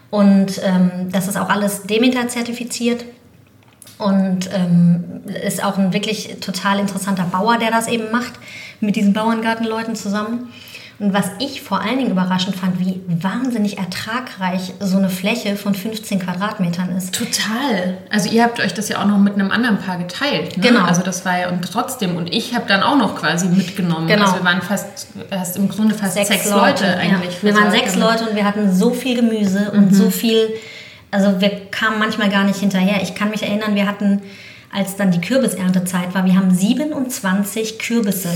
Und ähm, das ist auch alles Demeter zertifiziert. Und ähm, ist auch ein wirklich total interessanter Bauer, der das eben macht, mit diesen Bauerngartenleuten zusammen. Und was ich vor allen Dingen überraschend fand, wie wahnsinnig ertragreich so eine Fläche von 15 Quadratmetern ist. Total. Also ihr habt euch das ja auch noch mit einem anderen Paar geteilt. Ne? Genau. Also das war ja und trotzdem und ich habe dann auch noch quasi mitgenommen. Genau. Also wir waren fast, fast im Grunde fast sechs, Leute, eigentlich. Ja. Wir waren sechs. Leute und wir hatten so viel Gemüse und so viel, also wir kamen manchmal gar nicht hinterher. Ich kann mich erinnern, wir hatten, als dann die Kürbisernte-Zeit war, wir haben 27 Kürbisse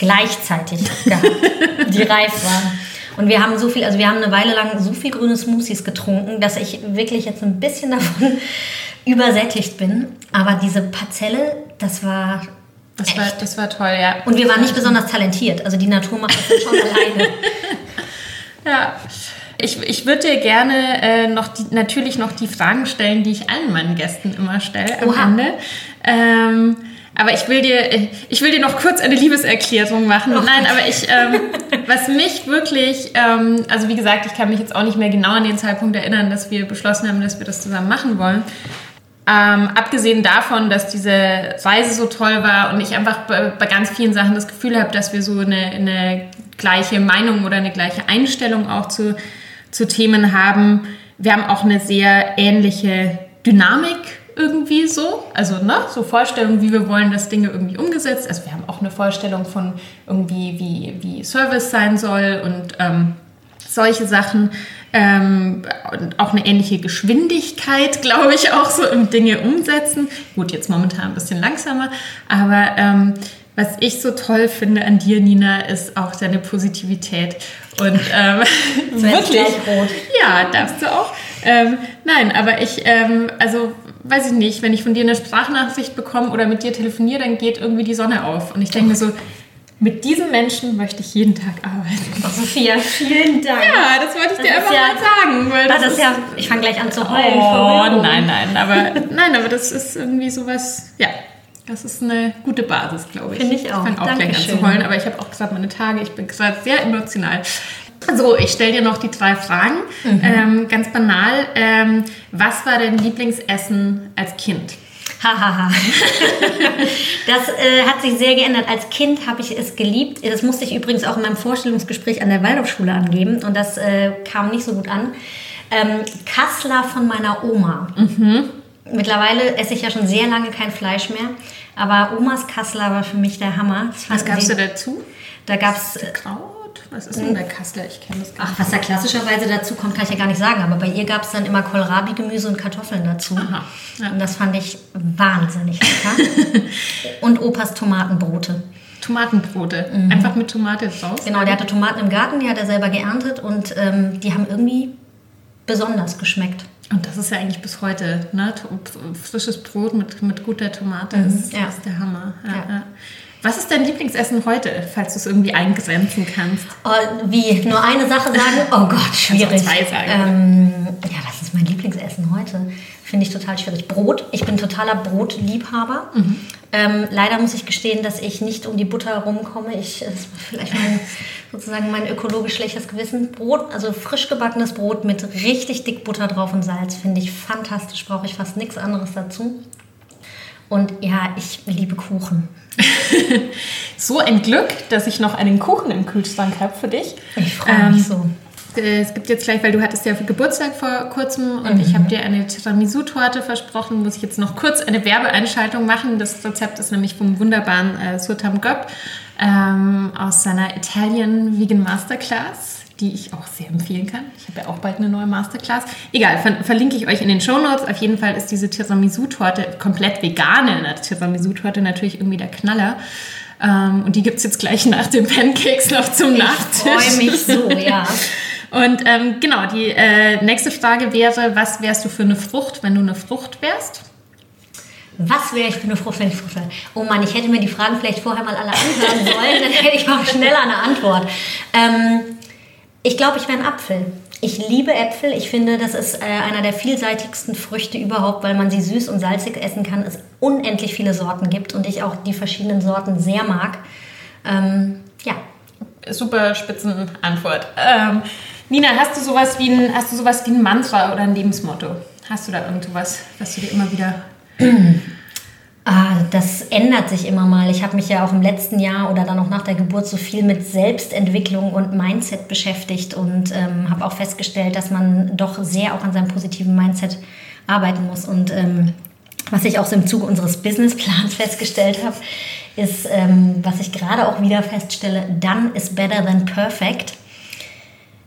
gleichzeitig gehabt, die reif waren. Und wir haben so viel, also wir haben eine Weile lang so viel grüne Smoothies getrunken, dass ich wirklich jetzt ein bisschen davon übersättigt bin. Aber diese Parzelle, das war Das war, das war toll, ja. und wir waren nicht besonders talentiert. Also die Natur macht das schon alleine. Ja. Ich, ich würde dir gerne äh, noch die, natürlich noch die Fragen stellen, die ich allen meinen Gästen immer stelle am Oha. Ende. Ähm, aber ich will dir, äh, ich will dir noch kurz eine Liebeserklärung machen. Nein, aber ich, ähm, was mich wirklich, ähm, also wie gesagt, ich kann mich jetzt auch nicht mehr genau an den Zeitpunkt erinnern, dass wir beschlossen haben, dass wir das zusammen machen wollen. Ähm, abgesehen davon, dass diese Reise so toll war und ich einfach bei, bei ganz vielen Sachen das Gefühl habe, dass wir so eine, eine gleiche Meinung oder eine gleiche Einstellung auch zu, zu Themen haben. Wir haben auch eine sehr ähnliche Dynamik irgendwie so. Also, ne, so Vorstellungen, wie wir wollen, dass Dinge irgendwie umgesetzt. Also, wir haben auch eine Vorstellung von irgendwie, wie, wie Service sein soll und ähm, solche Sachen. Ähm, und auch eine ähnliche Geschwindigkeit, glaube ich, auch so im Dinge umsetzen. Gut, jetzt momentan ein bisschen langsamer, aber ähm, was ich so toll finde an dir, Nina, ist auch deine Positivität. Und ähm, wirklich. Ja, darfst du auch. Ähm, nein, aber ich, ähm, also weiß ich nicht, wenn ich von dir eine Sprachnachricht bekomme oder mit dir telefoniere, dann geht irgendwie die Sonne auf. Und ich denke mir so, mit diesem Menschen möchte ich jeden Tag arbeiten. Sophia, vielen Dank. Ja, das wollte ich Das dir einfach ja- mal sagen. Weil das, das ist ja, ich fange gleich an zu heulen. Oh, nein, nein, aber, nein, aber das ist irgendwie sowas, ja, das ist eine gute Basis, glaube ich. Finde ich auch. Ich fange auch gleich an Dankeschön. zu heulen, aber ich habe auch gerade meine Tage, ich bin gerade sehr emotional. So, ich stelle dir noch die drei Fragen. Mhm. Ähm, ganz banal, ähm, was war dein Lieblingsessen als Kind? Hahaha. das äh, hat sich sehr geändert. Als Kind habe ich es geliebt. Das musste ich übrigens auch in meinem Vorstellungsgespräch an der Waldorfschule angeben und das äh, kam nicht so gut an. Ähm, Kassler von meiner Oma. Mittlerweile esse ich ja schon sehr lange kein Fleisch mehr, aber Omas Kassler war für mich der Hammer. Was gab's sie- da dazu? Da gab es Kraut? Was ist denn bei Kassler? Ich kenne das gar Ach, was da klassischerweise dazu kommt, kann ich ja gar nicht sagen. Aber bei ihr gab es dann immer Kohlrabi-Gemüse und Kartoffeln dazu. Aha, ja. Und das fand ich wahnsinnig lecker. und Opas Tomatenbrote. Tomatenbrote. Einfach mit Tomate draus. Mhm. Genau, der hatte Tomaten im Garten, die hat er selber geerntet und ähm, die haben irgendwie besonders geschmeckt. Und das ist ja eigentlich bis heute, ne? Frisches Brot mit, mit guter Tomate ist, ja. ist der Hammer. Ja, Ja. Was ist dein Lieblingsessen heute, falls du es irgendwie eingrenzen kannst? Oh, wie? Nur eine Sache sagen? Oh Gott, schwierig. zwei sagen. Ähm, ja, was ist mein Lieblingsessen heute? Finde ich total schwierig. Brot. Ich bin totaler Brotliebhaber. Mhm. Ähm, leider muss ich gestehen, dass ich nicht um die Butter rumkomme. Ich, das ist vielleicht mein, sozusagen mein ökologisch schlechtes Gewissen. Brot, also frisch gebackenes Brot mit richtig dick Butter drauf und Salz, finde ich fantastisch. Brauche ich fast nichts anderes dazu. Und ja, ich liebe Kuchen. So ein Glück, dass ich noch einen Kuchen im Kühlschrank habe für dich. Ich freue mich Ähm, so. Äh, Es gibt jetzt gleich, weil du hattest ja Geburtstag vor kurzem und ich habe dir eine Tiramisu-Torte versprochen, muss ich jetzt noch kurz eine Werbeeinschaltung machen. Das Rezept ist nämlich vom wunderbaren äh, Surtam Göpp ähm, aus seiner Italian Vegan Masterclass, die ich auch sehr empfehlen kann. Ich habe ja auch bald eine neue Masterclass. Egal, ver verlinke ich euch in den Shownotes. Auf jeden Fall ist diese Tiramisu-Torte komplett vegane eine Tiramisu-Torte natürlich irgendwie der Knaller. Ähm, und die gibt es jetzt gleich nach den Pancakes noch zum Ich Nachtisch. freue mich so, ja. Und ähm, genau, die äh, nächste Frage wäre, was wärst du für eine Frucht, wenn du eine Frucht wärst? Was wäre ich für eine Frucht, wenn ich Frucht wäre? Oh Mann, ich hätte mir die Fragen vielleicht vorher mal alle anhören sollen, dann hätte ich auch schneller eine Antwort. Ähm, ich glaube, ich wäre ein Apfel. Ich liebe Äpfel. Ich finde, das ist äh, einer der vielseitigsten Früchte überhaupt, weil man sie süß und salzig essen kann. Es unendlich viele Sorten gibt und ich auch die verschiedenen Sorten sehr mag. Ähm, ja, Super Spitzenantwort. Ähm, Nina, hast du sowas wie ein, hast du sowas wie ein Mantra oder ein Lebensmotto? Hast du da irgendwas, was du dir immer wieder Ah, das ändert sich immer mal. Ich habe mich ja auch im letzten Jahr oder dann auch nach der Geburt so viel mit Selbstentwicklung und Mindset beschäftigt und ähm, habe auch festgestellt, dass man doch sehr auch an seinem positiven Mindset arbeiten muss. Und ähm, was ich auch so im Zuge unseres Businessplans festgestellt habe, ist, ähm, was ich gerade auch wieder feststelle, done is better than perfect.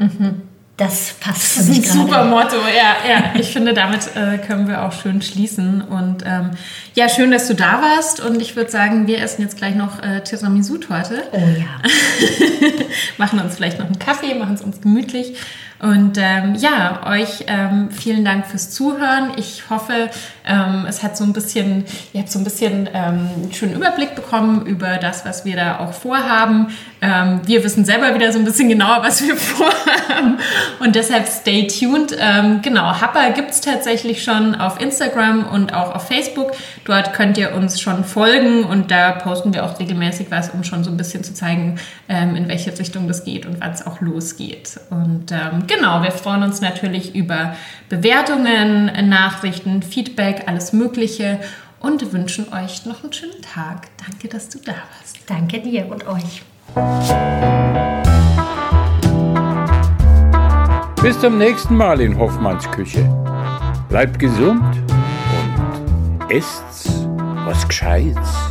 Mhm. Das passt Das ist ein super Motto, ja, ja. Ich finde, damit äh, können wir auch schön schließen. Und ähm, ja, schön, dass du da warst. Und ich würde sagen, wir essen jetzt gleich noch äh, Tiramisu-Torte. Oh ja. machen uns vielleicht noch einen Kaffee, machen es uns gemütlich. Und ähm, ja, euch ähm, vielen Dank fürs Zuhören. Ich hoffe, ähm, es hat so ein bisschen, ihr habt so ein bisschen ähm, einen schönen Überblick bekommen über das, was wir da auch vorhaben. Ähm, wir wissen selber wieder so ein bisschen genauer, was wir vorhaben. Und deshalb stay tuned. Ähm, genau, Happer gibt es tatsächlich schon auf Instagram und auch auf Facebook. Dort könnt ihr uns schon folgen und da posten wir auch regelmäßig was, um schon so ein bisschen zu zeigen, ähm, in welche Richtung das geht und wann es auch losgeht. Und ähm, genau, wir freuen uns natürlich über Bewertungen, Nachrichten, Feedback, alles Mögliche und wünschen euch noch einen schönen Tag. Danke, dass du da warst. Danke dir und euch. Bis zum nächsten Mal in Hoffmanns Küche. Bleibt gesund und esst was Gescheites.